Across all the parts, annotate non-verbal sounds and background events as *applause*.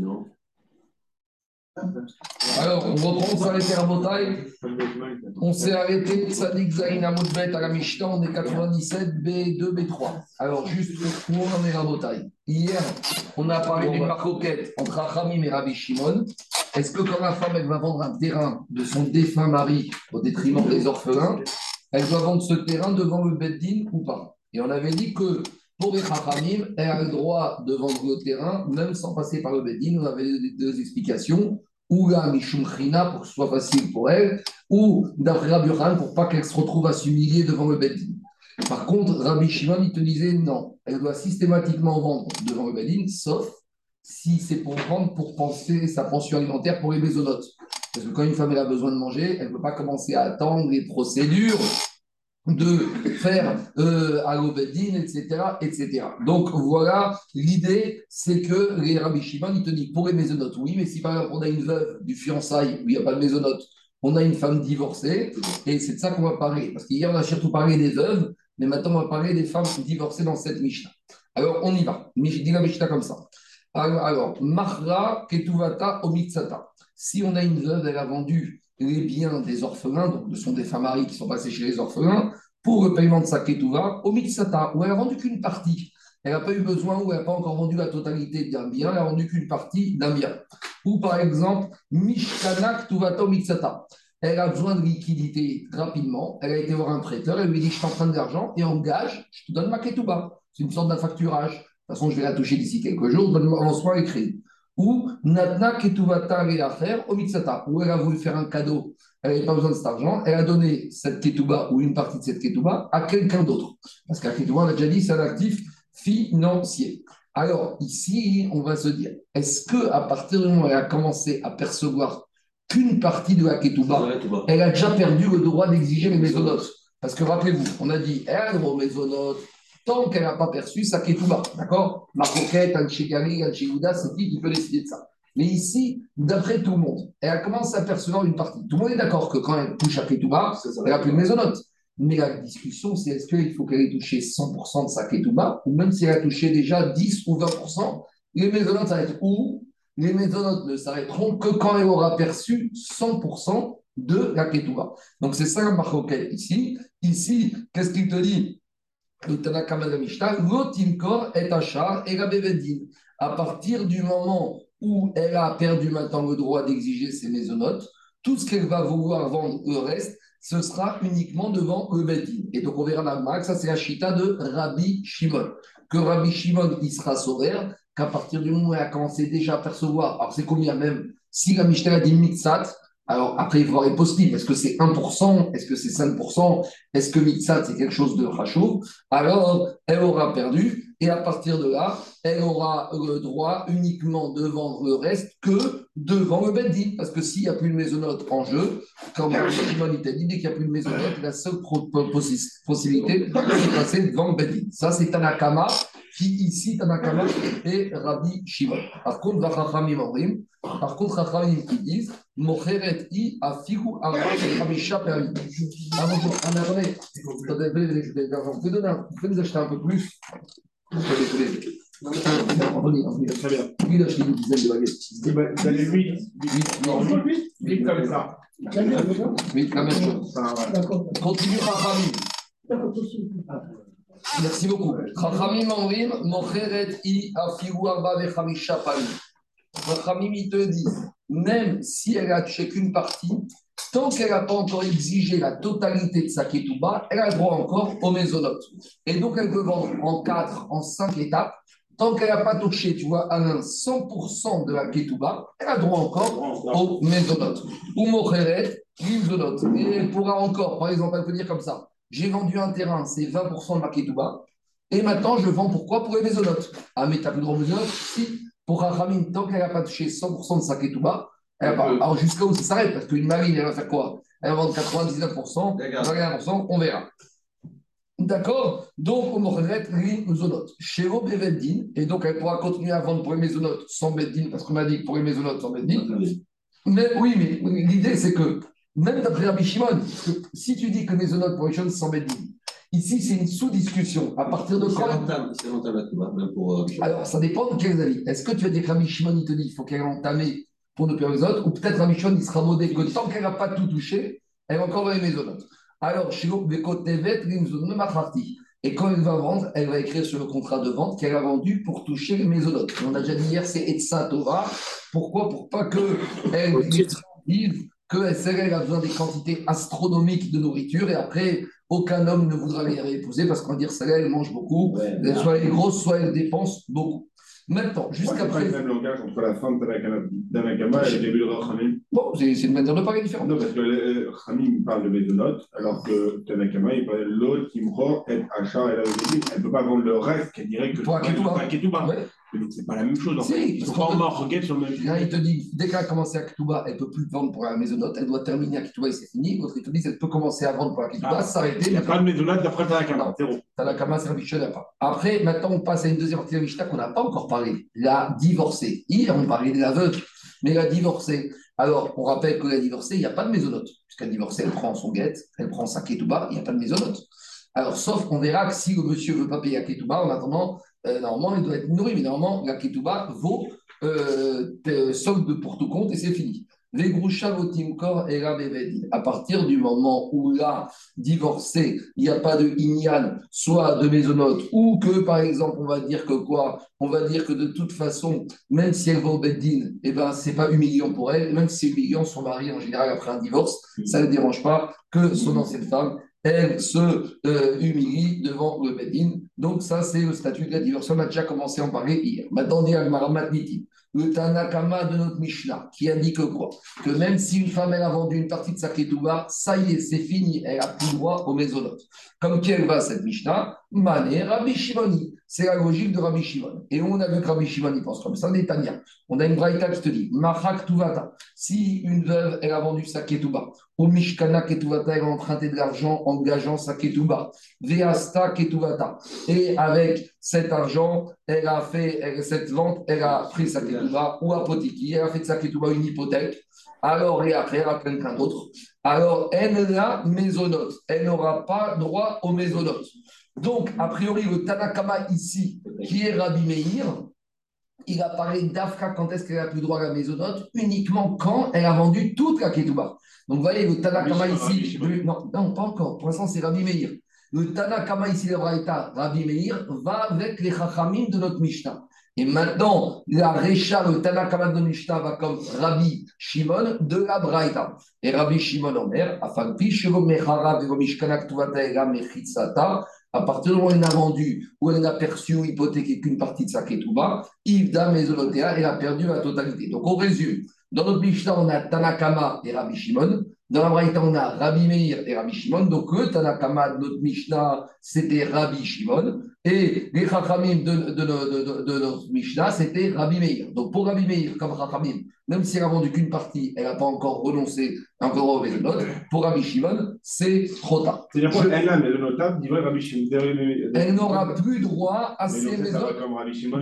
Non. Alors, on reprend, on s'est arrêté à Botaï. On s'est arrêté Tzadik Zain Amoudbet à la Mishnah, on est 97, B2, B3. Alors, juste où on en est Hier, on a parlé d'une marcoquette entre Achamim et Rabbi Shimon. Est-ce que quand la femme elle va vendre un terrain de son défunt mari au détriment des orphelins, elle doit vendre ce terrain devant le Beddin ou pas? Et on avait dit que pour les Chachamim, elle a le droit de vendre le terrain, même sans passer par le Beddin. On avait deux explications. Ou la Mishum pour que ce soit facile pour elle, ou d'après Rabbi Yochanan, pour pas qu'elle se retrouve à s'humilier devant le Beddin. Par contre, Rabbi Shimon, il te disait non, elle doit systématiquement vendre devant le Beddin, sauf si c'est pour vendre pour penser sa pension alimentaire pour les maisonnotes. Parce que quand une femme elle a besoin de manger, elle ne peut pas commencer à attendre les procédures de faire euh, à l'Obedine, etc., etc. Donc voilà, l'idée, c'est que les Rabbi Shimon, ils te disent pour les maisonnotes, oui, mais si par exemple on a une veuve du fiançailles où il n'y a pas de maisonnote, on a une femme divorcée, et c'est de ça qu'on va parler. Parce qu'hier, on a surtout parlé des veuves, mais maintenant, on va parler des femmes divorcées dans cette Mishnah. Alors, on y va. Dis la Mishnah comme ça. Alors, Mahra Ketuvata Omitsata. Si on a une veuve, elle a vendu les biens des orphelins, donc de son défunt mari qui sont passés chez les orphelins, pour le paiement de sa ketuva, au mitsata, où elle a vendu qu'une partie. Elle n'a pas eu besoin, ou elle n'a pas encore vendu la totalité d'un bien, elle a vendu qu'une partie d'un bien. Ou par exemple, mishkanak tuvata mitsata. Elle a besoin de liquidité rapidement, elle a été voir un prêteur, elle lui dit Je t'emprunte d'argent et engage, je te donne ma ketuba. C'est une sorte d'affacturage. De toute façon, je vais la toucher d'ici quelques jours, donne-moi en soi écrit ou Natna Ketuvata faire au Mitsata, où elle a voulu faire un cadeau, elle n'avait pas besoin de cet argent, elle a donné cette Ketuba ou une partie de cette Ketuba à quelqu'un d'autre. Parce qu'un Ketuba, on a déjà dit, c'est un actif financier. Alors ici, on va se dire, est-ce que à partir du moment où elle a commencé à percevoir qu'une partie de la Ketuba, elle a déjà perdu le droit d'exiger les mésonotes Parce que rappelez-vous, on a dit, elle a le droit aux mésonotes, tant qu'elle n'a pas perçu sa ketouba. D'accord? Ma coquette, un c'est qui qui peut décider de ça? Mais ici, d'après tout le monde, elle commence à percevoir une partie. Tout le monde est d'accord que quand elle touche à ketouba, elle n'a plus de maisonnote. Mais la discussion, c'est est-ce qu'il faut qu'elle ait touché 100% de sa ketouba, ou même si elle a touché déjà 10 ou 20%, les maisonnotes s'arrêtent où? Les maisonnotes ne s'arrêteront que quand elle aura perçu 100% de la ketouba. Donc c'est ça la ici. Ici, qu'est-ce qu'il te dit? À partir du moment où elle a perdu maintenant le droit d'exiger ses maisonnotes, tout ce qu'elle va vouloir vendre le reste, ce sera uniquement devant le Bedin. Et donc on verra dans le ça c'est la chita de Rabbi Shimon. Que Rabbi Shimon, il sera sauveur, qu'à partir du moment où elle a commencé déjà à percevoir, alors c'est combien même, si la Mishnah a dit Mitzat, alors après, il faut voir les. Est-ce que c'est 1% Est-ce que c'est 5% Est-ce que Mitzat, c'est quelque chose de rachou Alors, elle aura perdu. Et à partir de là, elle aura le droit uniquement de vendre le reste que devant le Beddin. Parce que s'il n'y a plus de maisonnote en jeu, comme Shimon dès qu'il n'y a plus de maisonnote, la seule possibilité, c'est de passer devant le Beddin. Ça, c'est Tanakama qui ici, Tanakama et Rabbi Shimon. Par contre, Vachachamim par contre, qui disent Mocheret i afigu arba chamisha perim. Ah bonjour, ah mais attendez, vous pouvez donner un, vous pouvez nous acheter un peu plus Anthony, Anthony, très bien. Lui, il a acheté une dizaine de baguettes. Vous avez 8 8 Non, 8 8 comme ça. 8, la même chose. Continue Rachamim. Merci beaucoup. Rachamim Omrim, Mocheret i afigu arba chamisha perim. Votre ami, il te dit, même si elle a touché qu'une partie, tant qu'elle n'a pas encore exigé la totalité de sa ketouba, elle a droit encore aux mésonotes. Et donc, elle peut vendre en quatre, en cinq étapes. Tant qu'elle n'a pas touché, tu vois, à 100% de la ketouba, elle a droit encore aux mésonotes. Ou mocheret, mésonotes. Et elle pourra encore, par exemple, elle peut dire comme ça j'ai vendu un terrain, c'est 20% de ma ketouba. Et maintenant, je vends pourquoi Pour les mésonotes. Ah, mais tu n'as plus le droit aux mésonotes Si, pour Rachamim, tant qu'elle n'a pas touché 100% de sa ketouba, elle pas. Alors jusqu'à où ça s'arrête? Parce qu'une marine, elle va faire quoi? Elle va vendre 99%, 21%, on verra. D'accord? Donc, on aurait une zonote. Chez Beveddin, et donc elle pourra continuer à vendre pour les mésonotes sans Beddin, parce qu'on m'a dit pour les mésonotes sans Beddin. Mais oui, mais l'idée, c'est que même d'après Rabbi Shimon, si tu dis que les mésonotes pour les choses sans Beddin, Ici, c'est une sous-discussion. À partir de quand? C'est rentable à Touba, même pour. Euh, Alors, ça dépend de quels avis. Est-ce que tu vas dire que Rabbi Shimon, il te dit qu'il faut qu'elle entame pour ne plus les autres Ou peut-être Rabbi Shimon, il sera modé que tant qu'elle n'a pas tout touché, elle va encore dans les maisonnotes. Alors, Shilo, Bekotevet, Macharti. Et quand elle va vendre, elle va écrire sur le contrat de vente qu'elle a vendu pour toucher les maisonnotes. On a déjà dit hier, c'est Etsa Torah. Pourquoi? Pour pas qu'elle dise que elle a besoin des quantités astronomiques de nourriture et après, aucun homme ne voudra les épouser parce qu'on va dire, celle-là, elle mange beaucoup. soit elle est grosse, soit elle dépense beaucoup. Maintenant, jusqu'à présent. C'est le même langage entre la femme Tanakama et le début de Rachamim. Bon, c'est une manière de parler différente. Non, parce que Rachamim parle de Médonote, alors que Tanakama, il parle de l'autre qui me rend, et Achar, et la Elle ne peut pas vendre le reste, qu'elle dirait que. Pour Aketouba. C'est pas la même chose. En fait. ils sont pas morts, sur le même Il te dit, dès qu'elle a commencé à Ketouba, elle ne peut plus vendre pour la maisonnote, elle doit terminer à Ketouba et c'est fini. L'autre, il te dit, elle peut commencer à vendre pour la Ketouba, ah, s'arrêter. Il n'y a pas de maisonnote d'après Tanakama, zéro. Tanakama, c'est la n'a pas. Après, maintenant, on passe à une deuxième partie de la Mishnah qu'on n'a pas encore parlé, la divorcée. Hier, on parlait de la veuve, mais la divorcée. Alors, on rappelle que la divorcée, il n'y a pas de maisonnote. Puisqu'elle divorcée, elle prend son guette, elle prend sa Ketouba, il n'y a pas de maisonnote. Alors, sauf qu'on verra que si le monsieur ne veut pas payer la Ketouba, en attendant, euh, normalement, il doit être nourri, mais normalement, la ketouba vaut euh, solde pour tout compte et c'est fini. Les Timkor et À partir du moment où là, divorcé, il n'y a pas de Inyan, soit de maisonnote, ou que par exemple, on va dire que quoi? On va dire que de toute façon, même si elle va au Beddin, eh ben, ce pas humiliant pour elle, même si c'est humiliant, son mari en général après un divorce, ça ne dérange pas que son ancienne femme elle se euh, humilie devant le Bedin. Donc, ça, c'est le statut de la divorce. On a déjà commencé à en parler hier. Maintenant, dit le Tanakama de notre Mishnah, qui indique quoi? Que même si une femme elle a vendu une partie de sa ketouba, ça y est, c'est fini, elle a plus droit au mésonote. Comme qui elle va cette Mishnah? Mané Rabbi Shimoni. C'est la logique de Rabbi Shimon. Et on a vu que Rabbi Shimon, il pense comme ça, Netanya. On a une braïta qui te dit Machak Tuvata. Si une veuve, elle a vendu sa ketouba, ou Mishkana Ketuvata, elle a emprunté de l'argent en gageant sa ketouba, Veasta Ketuvata. Et avec cet argent, elle a fait cette vente, elle a pris sa ketouba, ou apotiki, elle a fait de sa ketouba une hypothèque. Alors, et après, a quelqu'un d'autre. Alors, elle a mésonote. Elle n'aura pas droit au mésonote. Donc, a priori, le Tanakama ici, qui est Rabbi Meir, il a parlé d'Afka quand est-ce qu'elle a plus droit à la maisonnote, uniquement quand elle a vendu toute la Ketouba. Donc, vous voyez, le Tanakama ici, non, non, pas encore, pour l'instant, c'est Rabbi Meir. Le Tanakama ici, le Raïta, Rabbi Meir, va avec les Chachamim de notre Mishnah. Et maintenant, la Recha, le Tanakama de Mishnah va comme Rabbi Shimon de la Braïta. Et Rabbi Shimon Omer, afin Pishevo Mechara, Vego Mishkanak Tuvata, Ega Mechitsata, à partir du moment où elle a vendu, ou elle n'a perçu ou hypothéqué qu'une partie de sa ketouba, Ivda Mezonotea, elle a perdu la totalité. Donc on résume. Dans notre Mishnah, on a Tanakama et Rabbi Shimon. Dans la Braïta, on a Rabbi Meir et Rabbi Shimon. Donc le Tanakama de notre Mishnah, c'était Rabbi Shimon. Et les Chachamim de, de, de, notre Mishnah, c'était Rabbi Meir. Donc pour Rabbi Meir, comme Chachamim, même si elle a vendu qu'une partie, elle n'a pas encore renoncé encore au Vézonot. Pour Rabbi Shimon, c'est trop tard. C'est-à-dire qu'elle a le notable, dit Rabbi Shimon. Elle n'aura plus droit à ses maisons.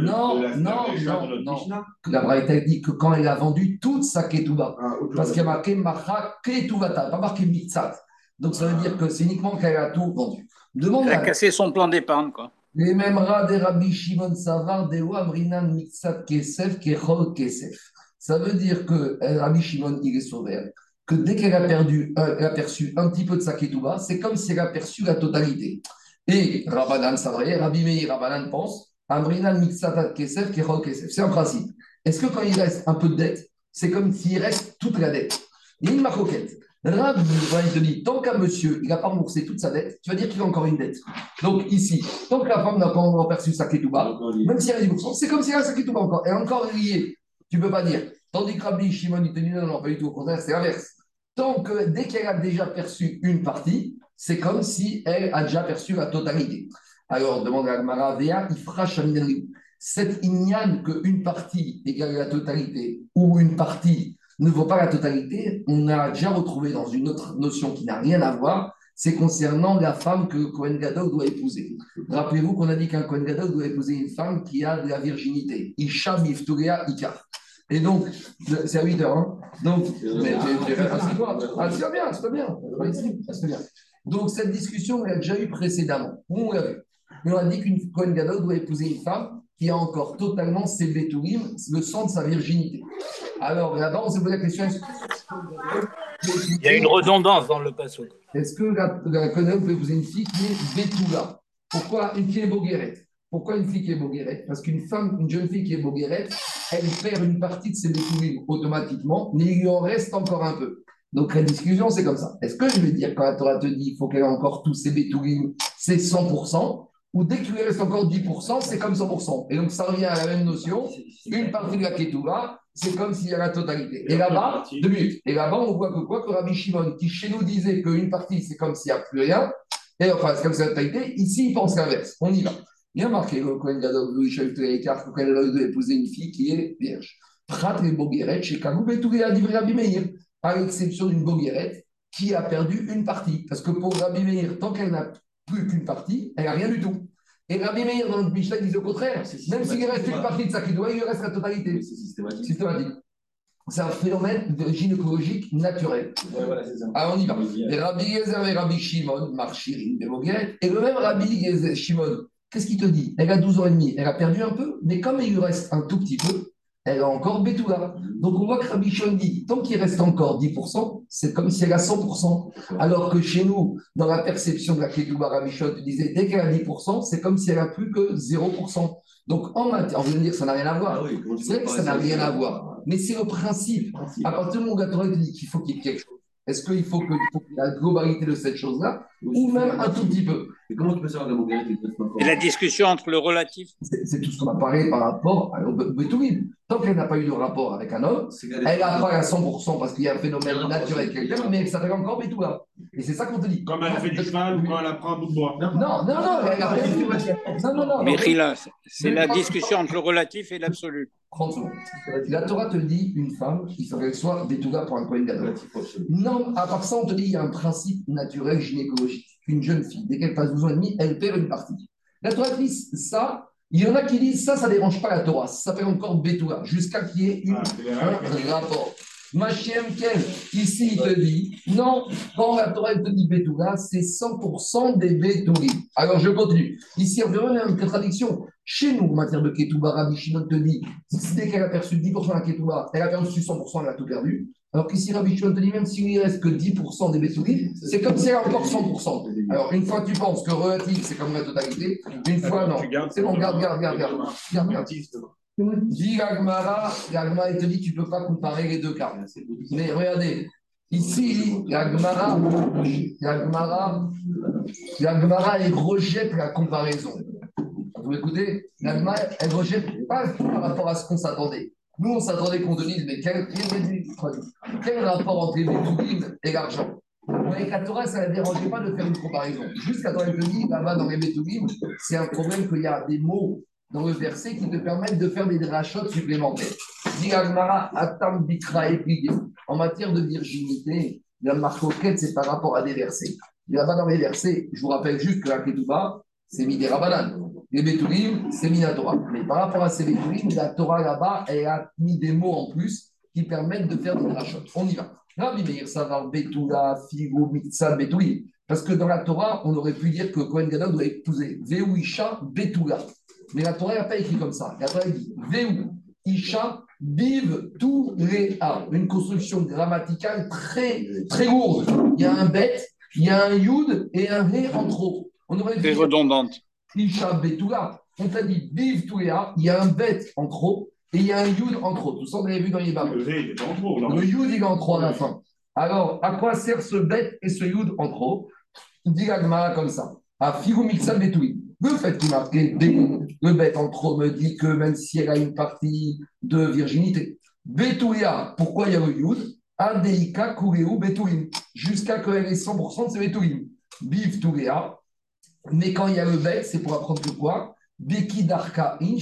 Non, non, non, non. La Braïta dit que quand elle a vendu toute sa Ketouba, ah, parce qu'il y a marqué Macha Ketubata, pas marqué Mitzat. Donc ça veut dire que c'est uniquement qu'elle a tout vendu. Demande elle a cassé son plan d'épargne, quoi. Les mêmes rats des Rabbi Shimon Savar, des Wamrinan Mitzat Kesef, Kechol Kesef. Ça veut dire que euh, Rabbi Shimon, il est sauvé. Que dès qu'elle a, perdu, elle a perçu un petit peu de sa ketouba, c'est comme si elle a perçu la totalité. Et Rabbanan Savraye, Rabbi Meir Rabbanan pense, Amrinan Mitzat Kesef, Kechol Kesef. C'est un principe. Est-ce que quand il reste un peu de dette, c'est comme s'il reste toute la dette? Il y a une. Rabbi il te dit, tant qu'un monsieur, il n'a pas remboursé toute sa dette, tu vas dire qu'il a encore une dette. Donc ici, tant que la femme n'a pas encore perçu sa ketouba, même si elle a 10%, c'est comme si elle a sa ketouba encore. Elle est encore liée. Tu ne peux pas dire. Tandis que Rabbi Shimon, il te dit, non, non, pas du tout, au contraire, c'est l'inverse. Tant que dès qu'elle a déjà perçu une partie, c'est comme si elle a déjà perçu la totalité. Alors, demande à Agmara, Vea, il fera Cette ignan qu'une partie égale la totalité ou une partie ne vaut pas la totalité, on a déjà retrouvé dans une autre notion qui n'a rien à voir, c'est concernant la femme que Cohen Gadol doit épouser. Rappelez-vous qu'on a dit qu'un Cohen Gadol doit épouser une femme qui a de la virginité. Isha Mifturia Ikar. Et donc, c'est à 8 heures. Hein. Donc, mais, assieds-toi, assieds-toi bien, assieds-toi bien. Assieds-toi bien. Donc, cette discussion, on l'a déjà eu précédemment. On l'a vu. on a dit qu'une Kohen Gadol doit épouser une femme qui a encore totalement ses bétourim, le sang de sa virginité. Alors, là-bas, on s'est posé la question il y a une redondance dans le passage. Est-ce que la, la Kohen peut épouser une fille qui est bétoula Pourquoi une fille est boguerette? Pourquoi une fille qui est boguerette? Parce qu'une femme, une jeune fille qui est boguerette, elle perd une partie de ses bétourim automatiquement, mais il lui en reste encore un peu. Donc la discussion, c'est comme ça. Est-ce que je vais dire, quand la Torah te dit qu'il faut qu'elle ait encore tous ses bétourim, c'est 100%, ou dès qu'il lui reste encore 10%, c'est comme 100%. Et donc ça revient à la même notion, une partie de la Ketouba, c'est comme s'il y a la totalité. Et là-bas, deux minutes. Et là-bas, on voit que quoi que Rabbi Shimon, qui chez nous disait qu'une partie, c'est comme s'il n'y a plus rien, et enfin, c'est comme si la totalité, ici, il pense l'inverse. On y va. Il y a marqué le Kohen Gadol, Kohen Gadol doit épouser une fille qui est vierge. Prat et Bogueret, chez Kagou, et a dit Rabbi Meir à l'exception d'une Boguerette qui a perdu une partie. Parce que pour Rabbi Meir, tant qu'elle n'a plus qu'une partie, elle n'a rien du tout. Et Rabbi Meir, dans le Mishnah, dit au contraire. Même s'il reste une partie de sa doit, il lui reste la totalité. C'est systématique. C'est un phénomène gynécologique naturel. Ouais, voilà, Alors on y va. Et Rabbi Yezer et Rabbi Shimon, Marchirim. Et le même Rabbi Yezer, Shimon, qu'est-ce qu'il te dit? Elle a 12 ans et demi, elle a perdu un peu, mais comme il lui reste un tout petit peu, elle a encore Betula. Donc on voit que Rabbi Shon dit, tant qu'il reste encore 10%, c'est comme si elle a 100%. Alors que chez nous, dans la perception de la Ketouba, Rabbi Shon disait, dès qu'elle a 10%, c'est comme si elle a plus que 0%. Donc en matière, on vient de dire que ça n'a rien à voir. Ah c'est vrai que ça n'a rien à voir. Mais c'est le principe. À partir du moment où la Torah dit qu'il faut qu'il y ait quelque chose, est-ce qu'il faut que la globalité de cette chose-là, ou même un tout petit peu Mais comment tu peux savoir la Et la discussion entre le relatif C'est tout ce qu'on a parlé par rapport à Betourim. Tant qu'elle n'a pas eu de rapport avec un homme, elle pas à 100% parce qu'il y a un phénomène naturel quelqu'un, mais ça s'appelle encore Betourim. Et c'est ça qu'on te dit. Comme elle fait du cheval ou quand elle apprend un bout de bois. Non, non, non, Non. Mais c'est la discussion entre le relatif et l'absolu. 30 secondes. La Torah te dit une femme, il faut qu'elle soit Betouga pour un Kohen Gadol. Non, à part ça, on te dit il y a un principe naturel gynécologique. Une jeune fille, dès qu'elle passe 12 ans et demi, elle perd une partie. La Torah dit ça, il y en a qui disent ça, ça ne dérange pas la Torah. Ça s'appelle encore Betouga, jusqu'à qu'il y ait une, ah, un rapport. Machem Ken, ici, il te dit, non, quand la Torah te dit Betouga, c'est 100% des Betouris. Alors, je continue. Ici, on verra une contradiction. Chez nous, en matière de Ketouba, Rabbi Shimon te dit, dès qu'elle a perçu 10% de la Ketouba, elle a perdu 100%, elle a tout perdu. Alors qu'ici, Rabbi Shimon te dit, même s'il ne reste que 10% des Betouris, c'est comme si elle a encore 100%. Alors, une fois, tu penses que relatif, c'est comme la totalité. Une fois, non. C'est bon, garde, garde, garde, garde. garde, garde. Dis Gagmara, Gagmara, il te dit tu ne peux pas comparer les deux cas. Mais regardez, ici, Gagmara, Gagmara, Gagmara, elle rejette la comparaison. Vous écoutez Gagmara, elle rejette pas par rapport à ce qu'on s'attendait. Nous, on s'attendait qu'on te dise, mais quel, quel, rapport entre les Bétourim et l'argent? Avec la Torah, ça ne dérangeait pas de faire une comparaison. Jusqu'à elle te dit, là-bas dans les Bétourim, c'est un problème qu'il y a des mots dans le verset qui te permettent de faire des drachotes supplémentaires. En matière de virginité, la marcoquette, c'est par rapport à des versets. Là-bas, dans les versets, je vous rappelle juste que la Ketouba, c'est mis des Rabanan. Les Betourim, c'est Torah. Mais par rapport à ces Betourim, la Torah là-bas, elle a mis des mots en plus qui permettent de faire des drachotes. On y va. Rabbi Meir Savar Betula, Figo, Mitzah, Betourim. Parce que dans la Torah, on aurait pu dire que Kohen Gadol doit épouser Veuisha Betula. Mais la Torah n'a pas écrit comme ça. La Torah dit Veu, Isha, Biv, tout les Une construction grammaticale très, très lourde. Il y a un bête, il y a un yud et un he en trop. On aurait redondante. Isha, Betula. On t'a dit Biv, tout les Il y a un bête en trop et il y a un yud en trop. Tout ça, vous avez vu dans les bas. Le yud, il est en trop à la fin. Alors, à quoi sert ce bête et ce yud en trop? Dit la comme ça. À Figu Mixal Betoui. Le fait qu'il le bête en trop me dit que même si elle a une partie de virginité, Betouya, pourquoi il y a le Yud? Adeika Kureu Betouim, jusqu'à qu'elle ait 100% de ses Betouim. Biv Tourea, mais quand il y a le bête, c'est pour apprendre que quoi? Beki Darka In,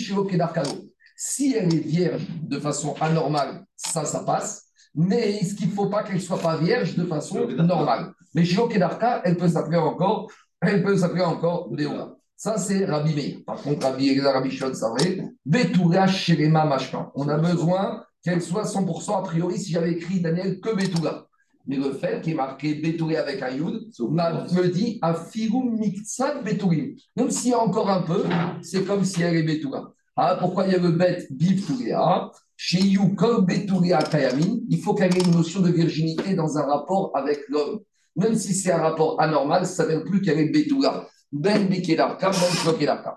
Si elle est vierge de façon anormale, ça, ça passe. Mais ce qu'il ne faut pas qu'elle ne soit pas vierge de façon normale? Mais Shiroke Darka, elle peut s'appeler encore, elle peut s'appeler encore Deora. Ça, c'est Rabbi Meir. Par contre, Rabbi, Rabbi Shon, c'est vrai. Betula Shelema Mashkan. On a besoin qu'elle soit 100% a priori si j'avais écrit Daniel que Betula. Mais le fait qu'il est marqué Betouré avec un Yud me dit Afirou Miktsat Betourim. Même s'il y a encore un peu, c'est comme si elle est Betoura. Ah, pourquoi il y a le Bivtouréa Chez You, comme Betouréa Kayamin, il faut qu'il y ait une notion de virginité dans un rapport avec l'homme. Même si c'est un rapport anormal, ça ne veut plus qu'elle est Betoura. Ben Ben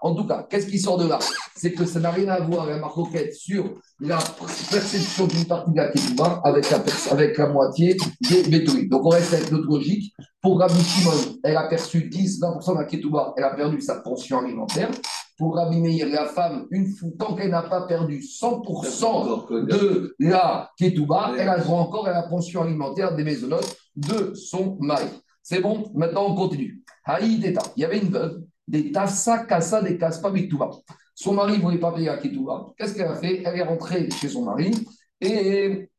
En tout cas, qu'est-ce qui sort de là? C'est que ça n'a rien à voir, la marquette, sur la perception d'une partie de la Ketouba avec la, moitié des Betouïs. Donc on reste avec notre logique. Pour Rabbi Shimon, elle a perçu 10-20% de la Ketouba, elle a perdu sa pension alimentaire. Pour Rabbi Meir, la femme, une tant qu'elle n'a pas perdu 100% de la Ketouba, elle a droit encore à la pension alimentaire des maisonnotes de son mari. C'est bon? Maintenant, on continue. Il y avait une veuve, des tassa, kassa, des kaspa, Ketouba. Son mari ne voulait pas payer à Ketouba. Qu'est-ce qu'elle a fait? Elle est rentrée chez son mari et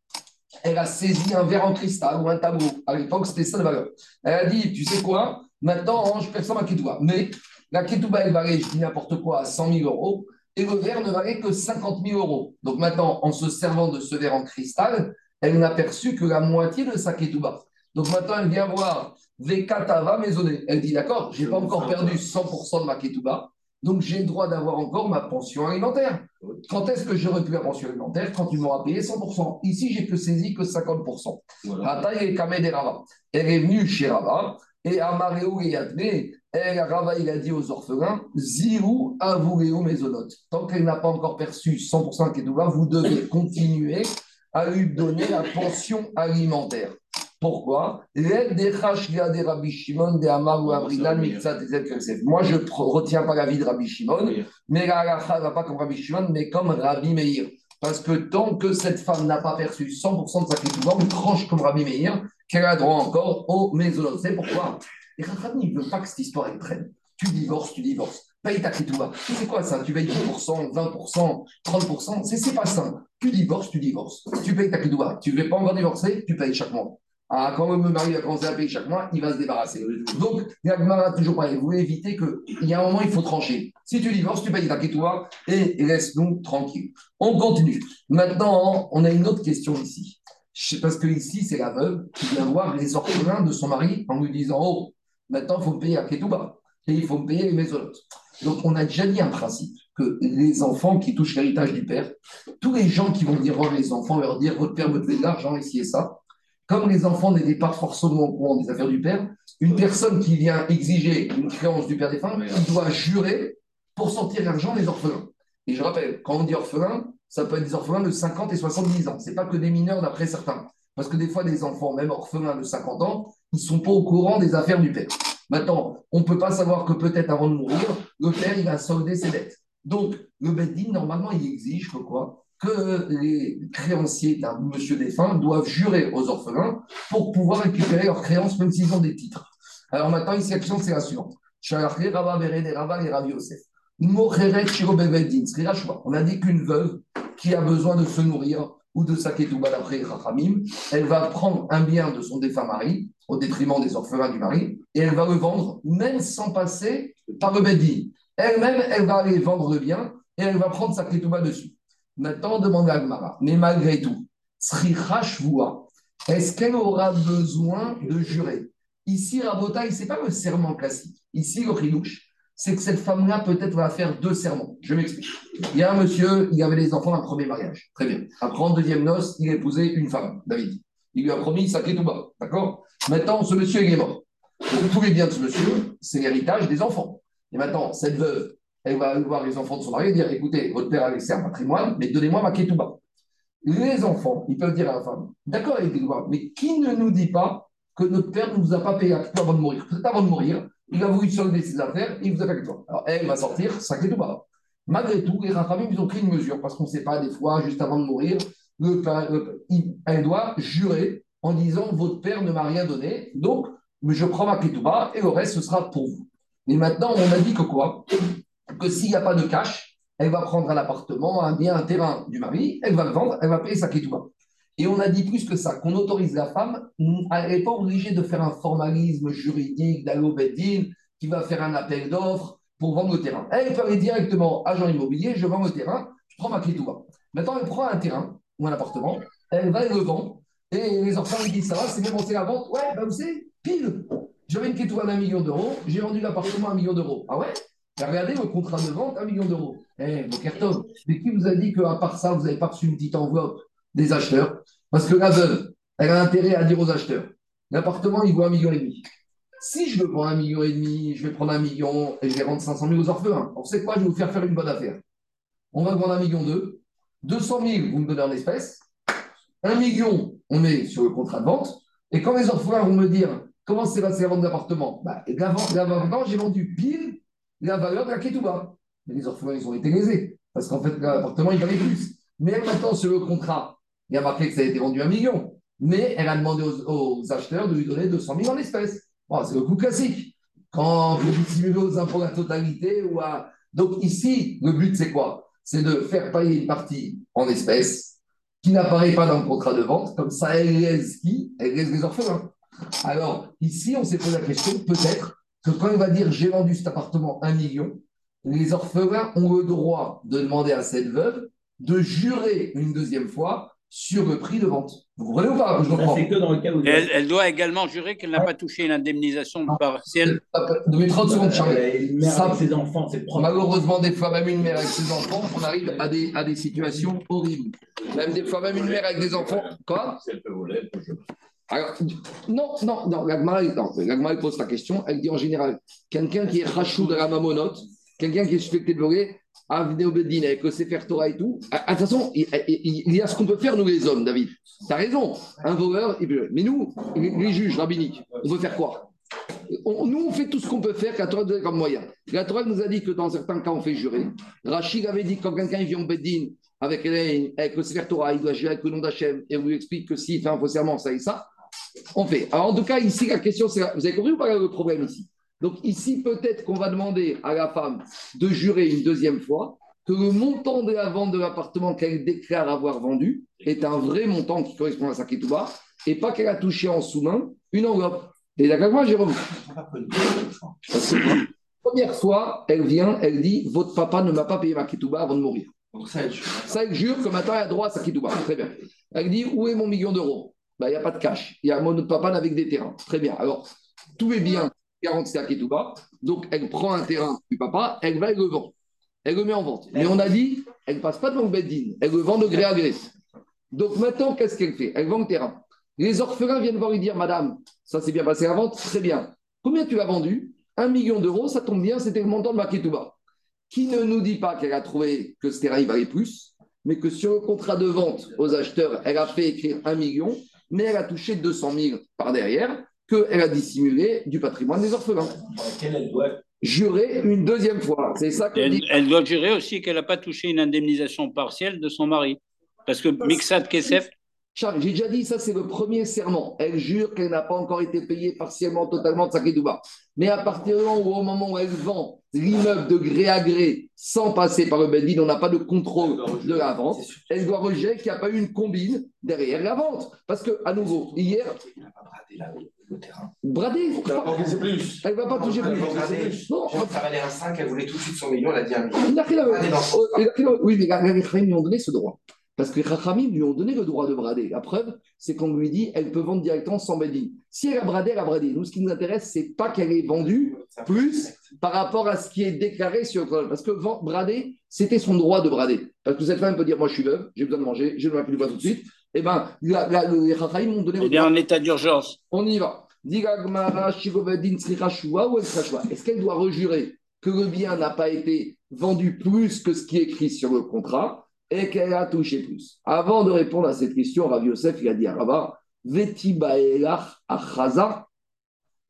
elle a saisi un verre en cristal ou un tableau. À l'époque, c'était ça la valeur. Elle a dit Tu sais quoi? Maintenant, je personne à Ketouba. Mais la Ketouba, elle valait, je dis n'importe quoi, à 100 000 euros. Et le verre ne valait que 50 000 euros. Donc maintenant, en se servant de ce verre en cristal, elle n'a perçu que la moitié de sa Ketouba. Donc maintenant, elle vient voir Vekatava maisonnée. Elle dit D'accord, je n'ai pas encore perdu 100% de ma ketouba, donc j'ai le droit d'avoir encore ma pension alimentaire. Quand est-ce que j'aurais pu la pension alimentaire? Quand tu m'auras payé 100%. Ici, j'ai que saisi que 50%. Elle est venue chez Rava et Amareo et elle, Rava, il a dit aux orphelins Zirou avouréo maisonnote. Tant qu'elle n'a pas encore perçu 100% de ketouba, vous devez continuer à lui donner la pension alimentaire. Pourquoi? Moi, je ne retiens pas la vie de Rabbi Shimon, mais la ne va pas comme Rabbi Shimon, mais comme Rabbi Meir. Parce que tant que cette femme n'a pas perçu 100% de sa ketouba, on tranche comme Rabbi Meir, qu'elle a droit encore au maison. C'est pourquoi? Et ne veut pas que cette histoire elle traîne. Tu divorces, tu divorces. Paye ta ketouba. C'est quoi ça? Tu payes 10%, 20%, 30%. C'est pas ça. Tu divorces, tu divorces. Tu payes ta ketouba. Tu ne veux pas encore divorcer, tu payes chaque mois. Ah, quand le mari va commencer à payer chaque mois, il va se débarrasser. Donc, a toujours pareil. Vous éviter qu'il y a un moment, il faut trancher. Si tu divorces, tu payes ta toi et laisse-nous tranquille. On continue. Maintenant, on a une autre question ici. Parce que ici, c'est la veuve qui vient voir les orphelins de son mari en lui disant Oh, maintenant, il faut me payer à Ketouba et il faut me payer les maisons. Donc, on a déjà dit un principe que les enfants qui touchent l'héritage du père, tous les gens qui vont dire voir les enfants, leur dire Votre père me donne de l'argent, ici et ça, comme les enfants n'étaient pas forcément au courant des affaires du père, une personne qui vient exiger une créance du père des femmes, il doit jurer pour sortir l'argent des orphelins. Et je rappelle, quand on dit orphelins, ça peut être des orphelins de 50 et 70 ans. Ce n'est pas que des mineurs d'après certains. Parce que des fois, des enfants, même orphelins de 50 ans, ils ne sont pas au courant des affaires du père. Maintenant, on ne peut pas savoir que peut-être avant de mourir, le père, il va solder ses dettes. Donc, le Beddin, normalement, il exige que quoi? Que les créanciers d'un monsieur défunt doivent jurer aux orphelins pour pouvoir récupérer leurs créances, même s'ils ont des titres. Alors maintenant, ici, la question, c'est la suivante. On a dit qu'une veuve qui a besoin de se nourrir ou de sa d'après Rachamim, elle va prendre un bien de son défunt mari au détriment des orphelins du mari et elle va le vendre même sans passer par le Bedin. Elle-même, elle va aller vendre le bien et elle va prendre sa ketouba dessus. Maintenant, demande à Agmara, mais malgré tout, est-ce qu'elle aura besoin de jurer? Ici, Rabotaï, ce n'est pas le serment classique. Ici, le c'est que cette femme-là peut-être va faire deux serments. Je m'explique. Il y a un monsieur, il avait des enfants d'un premier mariage. Très bien. Après, en deuxième noce, il a épousé une femme, David. Il lui a promis sa bas. D'accord? Maintenant, ce monsieur, il est mort. Donc, tous les biens de ce monsieur, c'est l'héritage des enfants. Et maintenant, cette veuve, elle va aller voir les enfants de son mari et dire écoutez, votre père a laissé un patrimoine, mais donnez-moi ma ketouba. Les enfants, ils peuvent dire à la femme d'accord avec mais qui ne nous dit pas que notre père ne nous a pas payé avant de mourir? Peut-être avant de mourir, il a voulu solder ses affaires, il vous a fait toi. Alors elle va sortir sa ketouba. Malgré tout, les familles, ils ont pris une mesure parce qu'on ne sait pas, des fois, juste avant de mourir, le, elle doit jurer en disant votre père ne m'a rien donné, donc je prends ma ketouba et le reste, ce sera pour vous. Mais maintenant, on a dit que quoi? Que s'il n'y a pas de cash, elle va prendre un appartement, un bien, un terrain du mari, elle va le vendre, elle va payer sa ketouba. Et on a dit plus que ça, qu'on autorise la femme, elle n'est pas obligée de faire un formalisme juridique d'Allo-Beddin qui va faire un appel d'offres pour vendre le terrain. Elle peut aller directement, agent immobilier, je vends le terrain, je prends ma ketouba. Maintenant, elle prend un terrain ou un appartement, elle va le vendre Et les orphelins ils disent ça va, c'est bon, c'est la vente. Ouais, bah vous savez, pile. J'avais une kétoua d'un million d'euros, j'ai vendu l'appartement à un million d'euros. Ah ouais? Regardez le contrat de vente, un million d'euros. Eh, Bokertov, mais qui vous a dit qu'à part ça, vous n'avez pas reçu une petite enveloppe des acheteurs? Parce que la veuve, elle a intérêt à dire aux acheteurs l'appartement, il vaut un million et demi. Si je le vends un million et demi, je vais prendre un million et je vais rendre 500 000 aux orphelins. On sait quoi? Je vais vous faire faire une bonne affaire. On va vendre un million deux. 200 000, vous me donnez en espèces. Un million, on met sur le contrat de vente. Et quand les orphelins vont me dire comment s'est passé la vente d'appartement? Bah, Là, j'ai vendu pile la valeur de la Ketouba. Mais les orphelins, ils ont été lésés. Parce qu'en fait, l'appartement, il valait plus. Mais maintenant, sur le contrat, il y a marqué que ça a été vendu un million. Mais elle a demandé aux, acheteurs de lui donner 200 000 en espèces. c'est le coup classique. Quand vous dissimulez aux impôts la totalité, ou à... donc ici, le but, c'est quoi? C'est de faire payer une partie en espèces qui n'apparaît pas dans le contrat de vente. Comme ça, elle laisse qui? Elle laisse les orphelins. Alors, ici, on s'est posé la question, peut-être, que quand il va dire j'ai vendu cet appartement un million, les orphelins ont le droit de demander à cette veuve de jurer une deuxième fois sur le prix de vente. Vous comprenez ou pas? Elle, doit également jurer qu'elle n'a pas touché une indemnisation partielle. Donnez 30 secondes, Charles. Ça, ses enfants, malheureusement, des fois, même une mère avec ses enfants, on arrive à des, à des situations horribles. Même des fois, même une mère avec des enfants. Quoi? Elle peut voler, alors, non, non, non, l'Agma, pose la question, elle dit en général, quelqu'un qui est rachou de la mamonote, quelqu'un qui est suspecté de voler, au Beddin avec le Sefer Torah et tout, de toute façon, il, y a ce qu'on peut faire, nous les hommes, David. Tu as raison, un voleur, il peut... mais nous, les juges rabbiniques, on veut faire quoi? Nous, on fait tout ce qu'on peut faire, la Torah nous comme moyen. La Torah nous a dit que dans certains cas, on fait jurer. Rachid avait dit que quand quelqu'un vient au Beddin avec, avec le Sefer Torah, il doit jurer avec le nom d'Hachem, et on lui explique que s'il fait un faux serment, ça et ça, on fait. Alors, en tout cas, ici, la question, c'est vous avez compris ou pas le problème ici? Donc, ici, peut-être qu'on va demander à la femme de jurer une deuxième fois que le montant de la vente de l'appartement qu'elle déclare avoir vendu est un vrai montant qui correspond à sa ketouba et pas qu'elle a touché en sous-main une enveloppe. Et d'accord moi, Jérôme? *laughs* Première fois, elle vient, elle dit Votre papa ne m'a pas payé ma ketouba avant de mourir. Donc ça, elle jure. Ça, elle jure que maintenant, elle a droit à sa ketouba. Très bien. Elle dit Où est mon million d'euros? Il n'y a pas de cash. Il y a un monopapa avec des terrains. Très bien. Alors, tout est bien garanti à Ketouba. Donc, elle prend un terrain du papa, elle va et le vend. Elle le met en vente. Mais on a dit, elle ne passe pas devant le. Elle le vend de gré à gré. Donc, maintenant, qu'est-ce qu'elle fait? Elle vend le terrain. Les orphelins viennent voir et dire Madame, ça s'est bien passé la vente Très bien. Combien tu as vendu? Un million d'euros, ça tombe bien, c'était le montant de ma Ketouba. Qui ne nous dit pas qu'elle a trouvé que ce terrain il valait plus, mais que sur le contrat de vente aux acheteurs, elle a fait écrire un million mais elle a touché 200 000 par derrière qu'elle a dissimulé du patrimoine des orphelins. elle doit jurer une deuxième fois. C'est ça elle, dit. elle doit jurer aussi qu'elle n'a pas touché une indemnisation partielle de son mari. Parce que Mixat Kesef, j'ai déjà dit, ça c'est le premier serment. Elle jure qu'elle n'a pas encore été payée partiellement, totalement de sa kédouba. Mais à partir du moment où, au moment où elle vend l'immeuble de gré à gré sans passer par le Bedin, on n'a pas de contrôle de la vente, elle doit rejeter qu'il n'y a pas eu une combine derrière la vente. Parce que, à nouveau, hier. Elle n'a pas bradé là, le terrain. Bradé Elle ne va pas toucher plus. Elle ne va pas toucher plus. Non, ça valait un 5, elle voulait tout de suite son million, elle a dit un million. Oui, mais les lui ont donné ce droit. Parce que les Rachamim lui ont donné le droit de brader. La preuve, c'est qu'on lui dit elle peut vendre directement sans Bedin. Si elle a bradé, elle a bradé. Nous, ce qui nous intéresse, c'est pas qu'elle ait vendu plus par rapport à ce qui est déclaré sur le Parce que brader, c'était son droit de brader. Parce que cette femme peut dire Moi, je suis veuve, j'ai besoin de manger, je ne vais plus du bois tout de suite. Eh bien, les Rachamim m'ont donné le droit. en état d'urgence. On y va. Est-ce qu'elle doit rejurer que le bien n'a pas été vendu plus que ce qui est écrit sur le contrat? Et qu'elle a touché plus. Avant de répondre à cette question, Rav Yosef, il a dit à Rabat, Veti Achaza.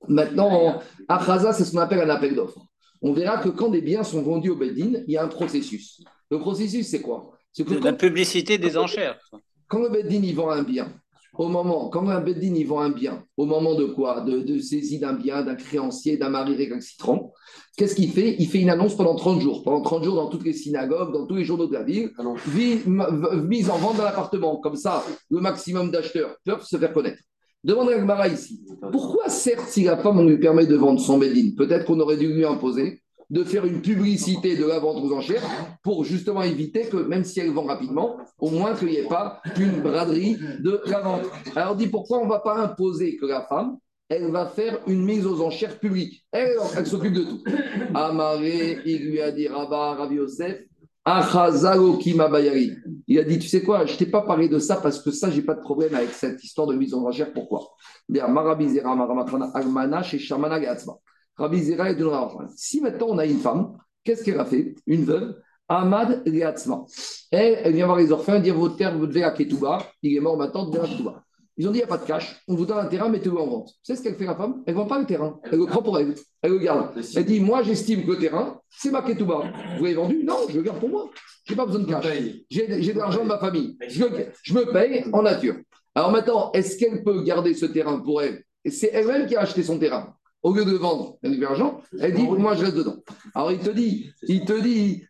Maintenant, Achaza, c'est ce qu'on appelle un appel d'offres. On verra que quand des biens sont vendus au Bedin, il y a un processus. Le processus, c'est quoi? C'est la publicité des enchères. Quand le Bedin il vend un bien, au moment, quand un Beddin il vend un bien, au moment de quoi? De, de saisie d'un bien, d'un créancier, d'un mari récalcitrant, qu'est-ce qu'il fait? Il fait une annonce pendant 30 jours. Pendant 30 jours, dans toutes les synagogues, dans tous les journaux de la ville, mise en vente dans l'appartement. Comme ça, le maximum d'acheteurs peuvent se faire connaître. Demandez à Gmara ici. Pourquoi, certes, si la femme, on lui permet de vendre son Beddin, peut-être qu'on aurait dû lui imposer de faire une publicité de la vente aux enchères pour justement éviter que, même si elle vend rapidement, au moins qu'il n'y ait pas une braderie de la vente. Alors, dit pourquoi on ne va pas imposer que la femme, elle va faire une mise aux enchères publique? Elle, s'occupe de tout. Amaré, il lui a dit Rabba, Rabbi Yosef, il a dit, tu sais quoi, je t'ai pas parlé de ça parce que ça, j'ai pas de problème avec cette histoire de mise en enchère. Pourquoi? Si maintenant on a une femme, qu'est-ce qu'elle a fait? Une veuve, Ahmad Leatzma. Elle, elle vient voir les orphelins, dire votre père, vous devez à Ketouba, il est mort maintenant, devez à Ketouba. Ils ont dit, il n'y a pas de cash, on vous donne un terrain, mettez-le en vente. Sais ce qu'elle fait la femme? Elle ne vend pas le terrain, elle le prend pour elle, elle le garde. Elle dit, moi j'estime que le terrain, c'est ma ketouba. Vous l'avez vendu? Non, je le garde pour moi. Je n'ai pas besoin de cash. J'ai de l'argent de ma famille. Je, je, me paye en nature. Alors maintenant, est-ce qu'elle peut garder ce terrain pour elle? C'est elle-même qui a acheté son terrain. Au lieu de vendre l'argent, elle dit, moi je reste dedans. Alors il te dit, il te dit,